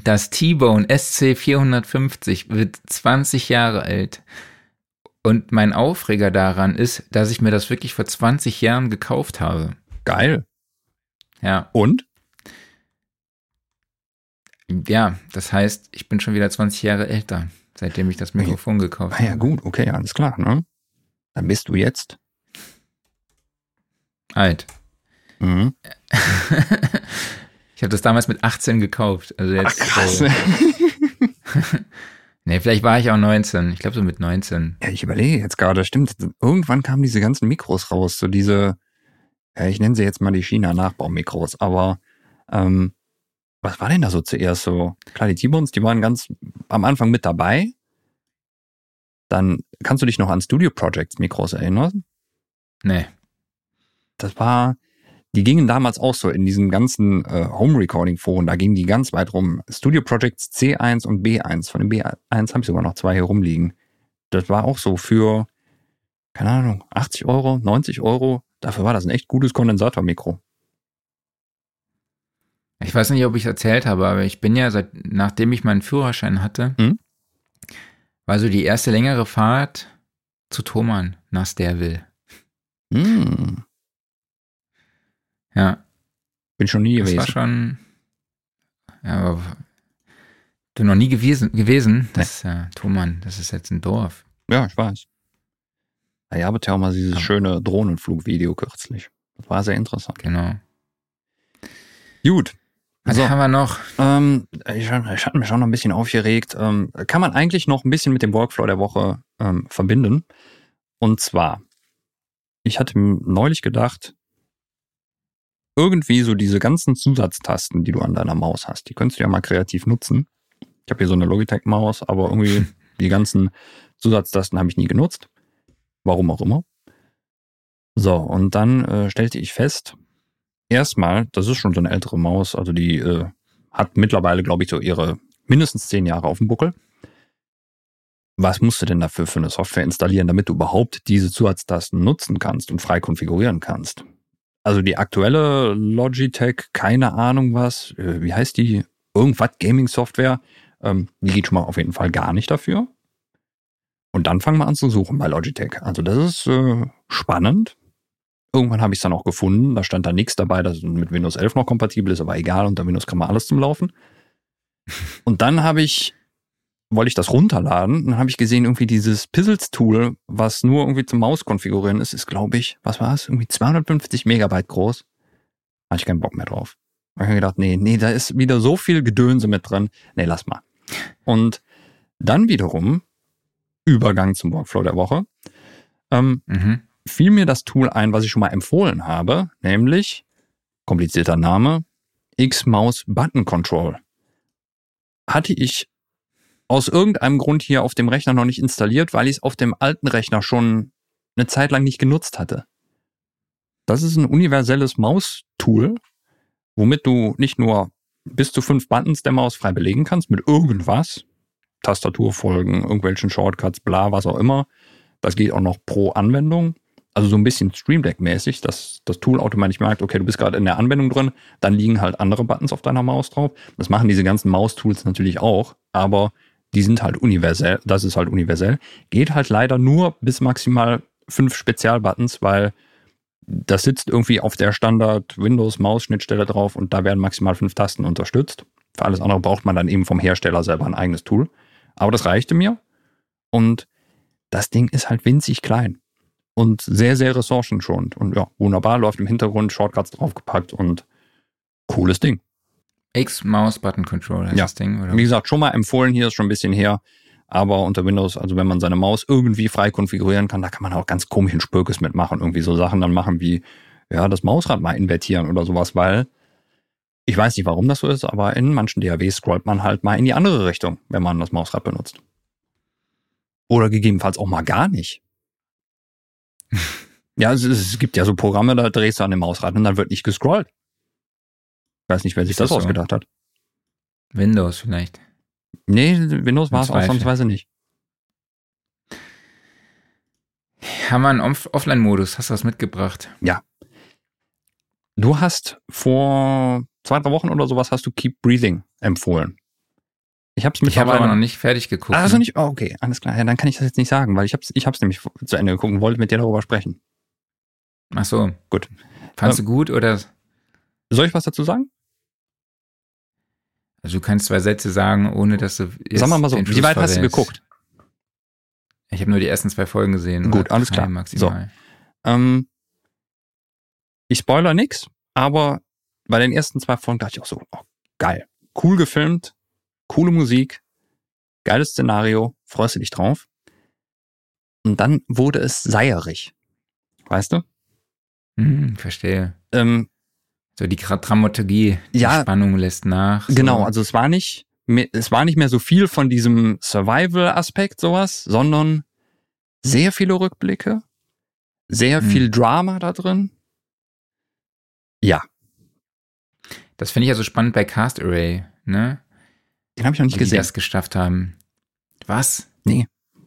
Das T-Bone SC450 wird 20 Jahre alt. Und mein Aufreger daran ist, dass ich mir das wirklich vor 20 Jahren gekauft habe. Geil. Ja, Und? Ja, das heißt, ich bin schon wieder 20 Jahre älter, seitdem ich das Mikrofon gekauft Ah habe. ja, gut, okay, alles klar, ne? Dann bist du jetzt. Alt. Mhm. *laughs* Ich habe das damals mit 18 gekauft. Also jetzt, Krass. Äh, *laughs* nee, vielleicht war ich auch 19. Ich glaube so mit 19. Ja, ich überlege jetzt gerade, stimmt. Irgendwann kamen diese ganzen Mikros raus, so diese, ja, ich nenne sie jetzt mal die China-Nachbaumikros, aber ähm, was war denn da so zuerst so? Klar, die T-Bones, die waren ganz am Anfang mit dabei. Dann kannst du dich noch an Studio Projects Mikros erinnern? Nee. Das war, die gingen damals auch so in diesen ganzen äh, Home Recording Foren, da gingen die ganz weit rum. Studio Projects C1 und B1. Von dem B1 habe ich sogar noch zwei hier rumliegen. Das war auch so für, keine Ahnung, 80 Euro, 90 Euro. Dafür war das ein echt gutes Kondensatormikro. Ich weiß nicht, ob ich es erzählt habe, aber ich bin ja seit, nachdem ich meinen Führerschein hatte, Hm? war so die erste längere Fahrt zu Thomann nach Sterville. Hm, Ja, bin schon nie das gewesen. war schon, ja, aber bin noch nie gewesen, gewesen. Das ist ja Thomann, das ist jetzt ein Dorf. Ja, ich weiß. Ihr hattet ja auch mal dieses Ja. schöne Drohnenflugvideo kürzlich. Das war sehr interessant. Genau. Gut. Was So. haben wir noch? Ähm, ich, ich hatte mich schon noch ein bisschen aufgeregt. Ähm, kann man eigentlich noch ein bisschen mit dem Workflow der Woche ähm, verbinden? Und zwar, ich hatte neulich gedacht, irgendwie so diese ganzen Zusatztasten, die du an deiner Maus hast, die könntest du ja mal kreativ nutzen. Ich habe hier so eine Logitech-Maus, aber irgendwie *laughs* die ganzen Zusatztasten habe ich nie genutzt. Warum auch immer. So, und dann äh, stellte ich fest, erstmal, das ist schon so eine ältere Maus, also die äh, hat mittlerweile, glaube ich, so ihre mindestens zehn Jahre auf dem Buckel. Was musst du denn dafür für eine Software installieren, damit du überhaupt diese Zusatztasten nutzen kannst und frei konfigurieren kannst? Also die aktuelle Logitech, keine Ahnung was, äh, wie heißt die? Irgendwas Gaming-Software, ähm, die geht schon mal auf jeden Fall gar nicht dafür. Und dann fangen wir an zu suchen bei Logitech. Also das ist äh, spannend. Irgendwann habe ich es dann auch gefunden. Da stand da nichts dabei, dass es mit Windows 11 noch kompatibel ist, aber egal, unter Windows kann man alles zum Laufen. *laughs* Und dann habe ich, wollte ich das runterladen, dann habe ich gesehen, irgendwie dieses Pizzles-Tool, was nur irgendwie zum Maus konfigurieren ist, ist, glaube ich, was war es? Irgendwie 250 Megabyte groß. Hatte ich keinen Bock mehr drauf. Da habe ich mir gedacht, nee, nee, da ist wieder so viel Gedönse mit drin. Nee, lass mal. Und dann wiederum, Übergang zum Workflow der Woche, ähm, Mhm. fiel mir das Tool ein, was ich schon mal empfohlen habe, nämlich, komplizierter Name, X-Maus Button Control. Hatte ich aus irgendeinem Grund hier auf dem Rechner noch nicht installiert, weil ich es auf dem alten Rechner schon eine Zeit lang nicht genutzt hatte. Das ist ein universelles Maustool, womit du nicht nur bis zu fünf Buttons der Maus frei belegen kannst mit irgendwas, Tastaturfolgen, irgendwelchen Shortcuts, bla, was auch immer. Das geht auch noch pro Anwendung. Also so ein bisschen Stream Deck-mäßig, dass das Tool automatisch merkt, okay, du bist gerade in der Anwendung drin, dann liegen halt andere Buttons auf deiner Maus drauf. Das machen diese ganzen Maustools natürlich auch, aber die sind halt universell, das ist halt universell. Geht halt leider nur bis maximal fünf Spezialbuttons, weil das sitzt irgendwie auf der Standard Windows Maus-Schnittstelle drauf und da werden maximal fünf Tasten unterstützt. Für alles andere braucht man dann eben vom Hersteller selber ein eigenes Tool. Aber das reichte mir und das Ding ist halt winzig klein und sehr, sehr ressourcenschonend. Und ja, wunderbar, läuft im Hintergrund, Shortcuts draufgepackt und cooles Ding. X-Mouse-Button-Control heißt Ja. das Ding, oder? Wie gesagt, schon mal empfohlen, hier ist schon ein bisschen her. Aber unter Windows, also wenn man seine Maus irgendwie frei konfigurieren kann, da kann man auch ganz komischen Spökes mitmachen. Irgendwie so Sachen dann machen wie, ja, das Mausrad mal invertieren oder sowas, weil ich weiß nicht, warum das so ist, aber in manchen DAWs scrollt man halt mal in die andere Richtung, wenn man das Mausrad benutzt. Oder gegebenenfalls auch mal gar nicht. *laughs* ja, es, es gibt ja so Programme, da drehst du an dem Mausrad und dann wird nicht gescrollt. Ich weiß nicht, wer sich das das so? ausgedacht hat. Windows vielleicht. Nee, Windows war es ausnahmsweise nicht. Haben wir einen Off Offline-Modus? Hast du was mitgebracht? Du hast vor zwei, drei Wochen oder sowas hast du Keep Breathing empfohlen. Ich habe es Ich habe mittlerweile aber noch nicht fertig geguckt. Ah, also nicht. Oh, okay, alles klar. Ja, dann kann ich das jetzt nicht sagen, weil ich habe es ich hab's nämlich zu Ende geguckt und wollte mit dir darüber sprechen. Ach so. Gut. Fandst du gut oder? Soll ich was dazu sagen? Also du kannst zwei Sätze sagen, ohne dass du. Sag mal mal so, wie weit hast du geguckt? Ich habe nur die ersten zwei Folgen gesehen. Gut, oder alles klar. Maximal. Ähm, ich spoiler nix, aber bei den ersten zwei Folgen dachte ich auch so, oh, geil. Cool gefilmt, coole Musik, geiles Szenario, freust du dich drauf. Und dann wurde es seierig. Weißt du? Hm, verstehe. Ähm, So die Dramaturgie, die Ja. Spannung lässt nach. So. Genau, also es war nicht, mehr- es war nicht mehr so viel von diesem Survival-Aspekt sowas, sondern sehr viele Rückblicke, sehr Hm. viel Drama da drin. Ja, Das finde ich ja so spannend bei Cast Array, ne? den habe ich noch nicht Wie die gesehen. das geschafft haben. Was?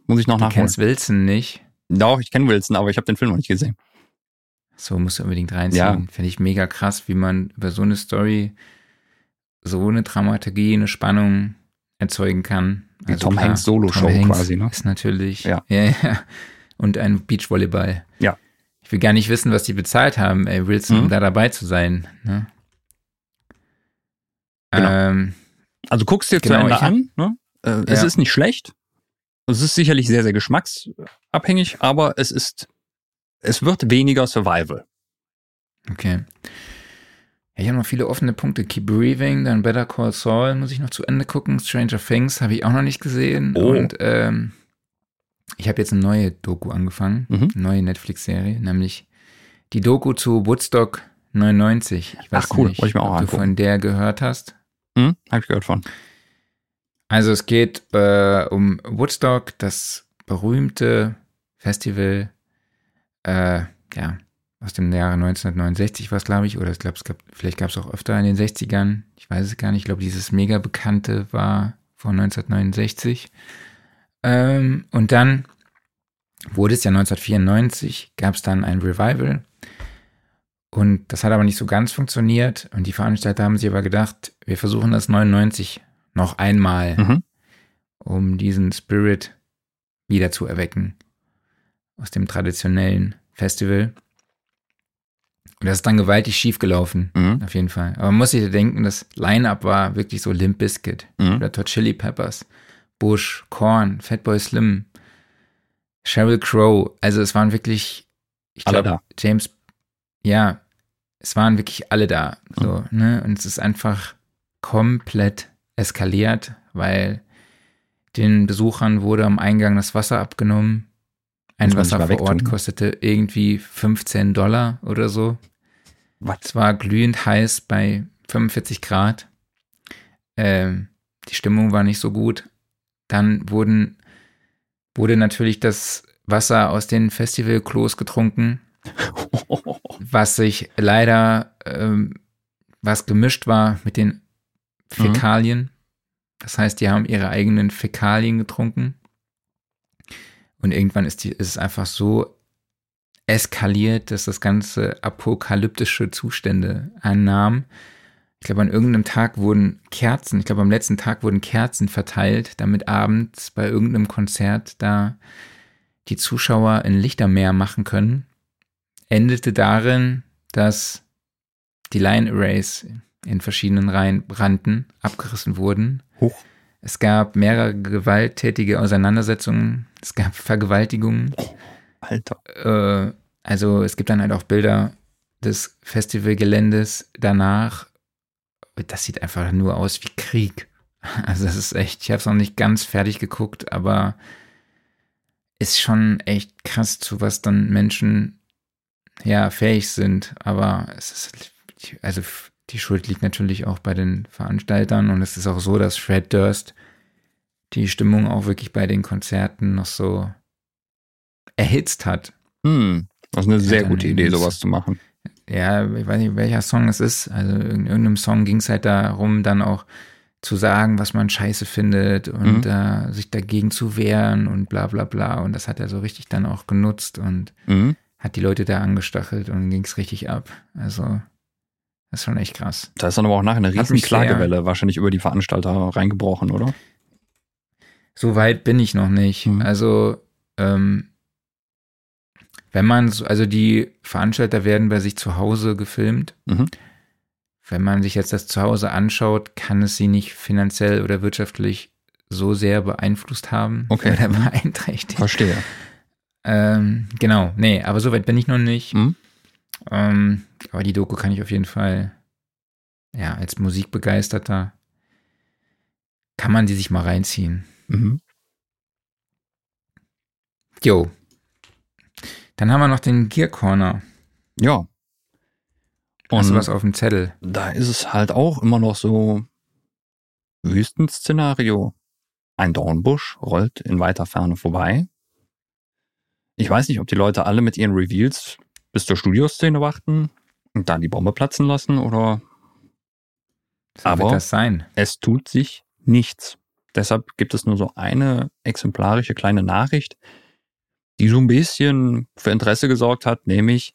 Muss ich noch Du nachholen. kennst Wilson nicht? Doch, ich kenne Wilson, aber ich habe den Film noch nicht gesehen. So musst du unbedingt reinziehen. Ja. Finde ich mega krass, wie man über so eine Story so eine Dramaturgie, eine Spannung erzeugen kann. Die Tom Hanks Solo-Show quasi, ne? Ist natürlich. Ja. ja, ja. Und ein Beachvolleyball. Ja. Ich will gar nicht wissen, was die bezahlt haben, ey, Wilson, Mhm. um da dabei zu sein. Ne? Genau. Ähm, Also guckst dir zu Genau, hab- an. Ne? Äh, Es Ja. ist nicht schlecht. Es ist sicherlich sehr, sehr geschmacksabhängig, aber es ist, es wird weniger Survival. okay. Ja, ich habe noch viele offene Punkte. Keep Breathing, dann Better Call Saul muss ich noch zu Ende gucken. Stranger Things habe ich auch noch nicht gesehen. Oh. Und ähm, ich habe jetzt eine neue Doku angefangen, Mhm. eine neue Netflix-Serie, nämlich die Doku zu Woodstock 99. Ich weiß Ach, cool. nicht, Wollte ich mir auch ob du angucken. von der gehört hast. Hm? Habe ich gehört von. Also es geht äh, um Woodstock, das berühmte Festival, äh, ja, aus dem Jahre 1969 war es, glaube ich, oder ich glaube, es gab, vielleicht gab es auch öfter in den 60ern, ich weiß es gar nicht, ich glaube, dieses mega bekannte war von 1969. Ähm, und dann wurde es ja 1994, gab es dann ein Revival und das hat aber nicht so ganz funktioniert und die Veranstalter haben sich aber gedacht, wir versuchen das 99 noch einmal, Mhm. um diesen Spirit wieder zu erwecken aus dem traditionellen Festival. Und das ist dann gewaltig schief gelaufen, Mhm. auf jeden Fall. Aber man muss sich denken, das Line-Up war wirklich so Limp Bizkit, Mhm. Red Hot Chili Peppers, Bush, Korn, Fatboy Slim, Sheryl Crow. Also es waren wirklich, ich glaube, James, ja, es waren wirklich alle da. So, ne? Und es ist einfach komplett eskaliert, weil den Besuchern wurde am Eingang das Wasser abgenommen. Ein Wasser vor Ort wegtun. kostete irgendwie 15 Dollar oder so. Was? Es war glühend heiß bei 45 Grad. Ähm, die Stimmung war nicht so gut. Dann wurden, wurde natürlich das Wasser aus den Festivalklos getrunken, *laughs* was sich leider, ähm, was gemischt war mit den Fäkalien. Das heißt, die haben ihre eigenen Fäkalien getrunken. Und irgendwann ist, die, ist es einfach so eskaliert, dass das Ganze apokalyptische Zustände annahm. Ich glaube, an irgendeinem Tag wurden Kerzen, ich glaube, am letzten Tag wurden Kerzen verteilt, damit abends bei irgendeinem Konzert da die Zuschauer ein Lichtermeer machen können. Endete darin, dass die Line Arrays in verschiedenen Reihen brannten, abgerissen wurden. Huch. Es gab mehrere gewalttätige Auseinandersetzungen, es gab Vergewaltigungen. Alter. Äh, also es gibt dann halt auch Bilder des Festivalgeländes danach. Das sieht einfach nur aus wie Krieg. *laughs* Also das ist echt, ich habe es noch nicht ganz fertig geguckt, aber ist schon echt krass, zu was dann Menschen ja fähig sind. Aber es ist, also die Schuld liegt natürlich auch bei den Veranstaltern und es ist auch so, dass Fred Durst die Stimmung auch wirklich bei den Konzerten noch so erhitzt hat. Hm. Das ist eine sehr gute Idee, sowas zu machen. Ja, ich weiß nicht, welcher Song es ist. Also in irgendeinem Song ging es halt darum, dann auch zu sagen, was man scheiße findet und Mhm. äh, sich dagegen zu wehren und bla bla bla. Und das hat er so richtig dann auch genutzt und Mhm. hat die Leute da angestachelt und ging es richtig ab. Also, das ist schon echt krass. Da ist dann aber auch nachher eine riesen mich sehr- Klagewelle wahrscheinlich über die Veranstalter reingebrochen, oder? So weit bin ich noch nicht. Mhm. Also, ähm, wenn man, so, also die Veranstalter werden bei sich zu Hause gefilmt. Mhm. wenn man sich jetzt das zu Hause anschaut, kann es sie nicht finanziell oder wirtschaftlich so sehr beeinflusst haben Okay. oder *laughs* beeinträchtigt. Verstehe. Ähm, genau, nee, aber so weit bin ich noch nicht. Mhm. Ähm, aber die Doku kann ich auf jeden Fall, ja, als Musikbegeisterter kann man die sich mal reinziehen. Mhm. Jo. Dann haben wir noch den Gear Corner. Ja. Hast du Und was auf dem Zettel? da ist es halt auch immer noch so Wüstenszenario. Ein Dornbusch rollt in weiter Ferne vorbei. Ich weiß nicht, ob die Leute alle mit ihren Reveals bis zur Studioszene warten dann die Bombe platzen lassen oder So Aber- wird das sein. es tut sich nichts. Deshalb gibt es nur so eine exemplarische kleine Nachricht, die so ein bisschen für Interesse gesorgt hat, nämlich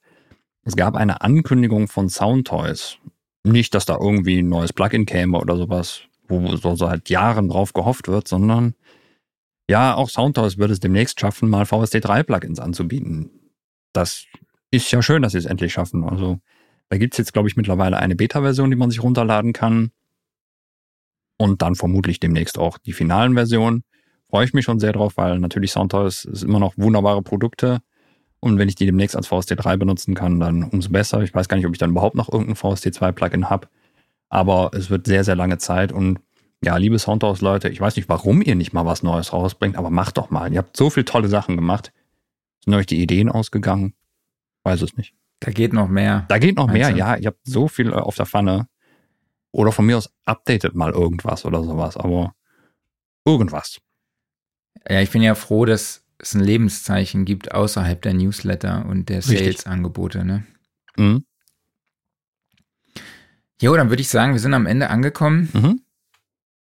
es gab eine Ankündigung von Soundtoys. Nicht, dass da irgendwie ein neues Plugin käme oder sowas, wo so seit Jahren drauf gehofft wird, sondern ja, auch Soundtoys wird es demnächst schaffen, mal VST3-Plugins anzubieten. Das ist ja schön, dass sie es endlich schaffen. Also da gibt's jetzt, glaube ich, mittlerweile eine Beta-Version, die man sich runterladen kann. Und dann vermutlich demnächst auch die finalen Versionen. Freue ich mich schon sehr drauf, weil natürlich Soundtoys ist immer noch wunderbare Produkte. Und wenn ich die demnächst als VST3 benutzen kann, dann umso besser. Ich weiß gar nicht, ob ich dann überhaupt noch irgendein VST2-Plugin habe. Aber es wird sehr, sehr lange Zeit. Und ja, liebe Soundtoys-Leute, ich weiß nicht, warum ihr nicht mal was Neues rausbringt, aber macht doch mal. Ihr habt so viele tolle Sachen gemacht. Sind euch die Ideen ausgegangen? Weiß es nicht. Da geht noch mehr. Da geht noch mehr, du? ja. Ihr habt so viel auf der Pfanne. Oder von mir aus updatet mal irgendwas oder sowas, aber irgendwas. Ja, ich bin ja froh, dass es ein Lebenszeichen gibt außerhalb der Newsletter und der. Sales-Angebote. Ne? Mhm. Jo, dann würde ich sagen, wir sind am Ende angekommen. Mhm.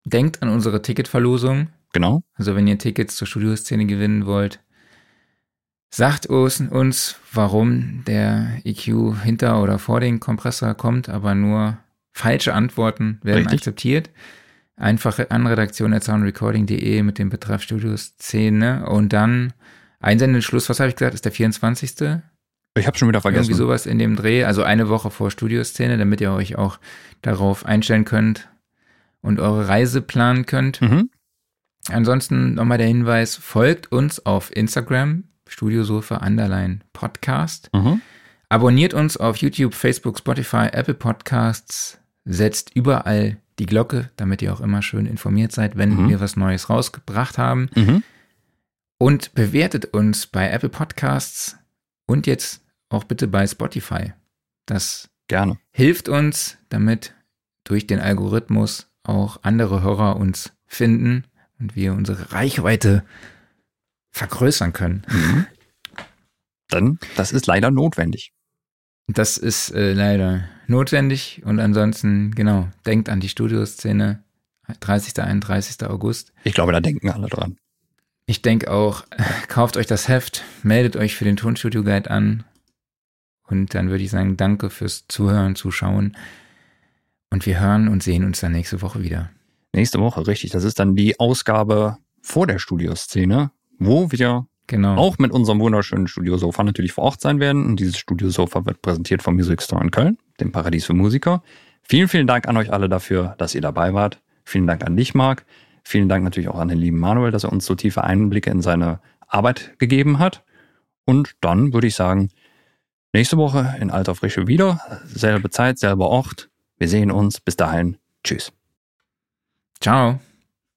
Denkt an unsere Ticketverlosung. Genau. Also wenn ihr Tickets zur Studioszene gewinnen wollt, sagt uns, warum der EQ hinter oder vor den Kompressor kommt, aber nur falsche Antworten werden Richtig. akzeptiert. Einfache Anredaktion at soundrecording.de mit dem Betreff Studioszene und dann einsenden Schluss, was habe ich gesagt, ist der 24. Ich habe schon wieder vergessen. Irgendwie sowas in dem Dreh, also eine Woche vor Studioszene, damit ihr euch auch darauf einstellen könnt und eure Reise planen könnt. Mhm. Ansonsten nochmal der Hinweis, folgt uns auf Instagram, Studiosofa Underline Podcast. Mhm. Abonniert uns auf YouTube, Facebook, Spotify, Apple Podcasts. Setzt überall die Glocke, damit ihr auch immer schön informiert seid, wenn Mhm. wir was Neues rausgebracht haben. Mhm. Und bewertet uns bei Apple Podcasts und jetzt auch bitte bei Spotify. Das Gerne. hilft uns, damit durch den Algorithmus auch andere Hörer uns finden und wir unsere Reichweite vergrößern können. Mhm. Dann, das ist leider notwendig. Das ist äh, leider notwendig und ansonsten, genau, denkt an die Studioszene, 30. 31. August. Ich glaube, da denken alle dran. Ich denke auch, *laughs* kauft euch das Heft, meldet euch für den Tonstudio Guide an und dann würde ich sagen, danke fürs Zuhören, Zuschauen und wir hören und sehen uns dann nächste Woche wieder. Nächste Woche, richtig. Das ist dann die Ausgabe vor der Studioszene, wo wir Genau. auch mit unserem wunderschönen Studiosofa natürlich vor Ort sein werden. Und dieses Studiosofa wird präsentiert vom Music Store in Köln, dem Paradies für Musiker. Vielen, vielen Dank an euch alle dafür, dass ihr dabei wart. Vielen Dank an dich, Marc. Vielen Dank natürlich auch an den lieben Manuel, dass er uns so tiefe Einblicke in seine Arbeit gegeben hat. Und dann würde ich sagen, nächste Woche in alter Frische wieder. Selbe Zeit, selber Ort. Wir sehen uns. Bis dahin. Tschüss. Ciao.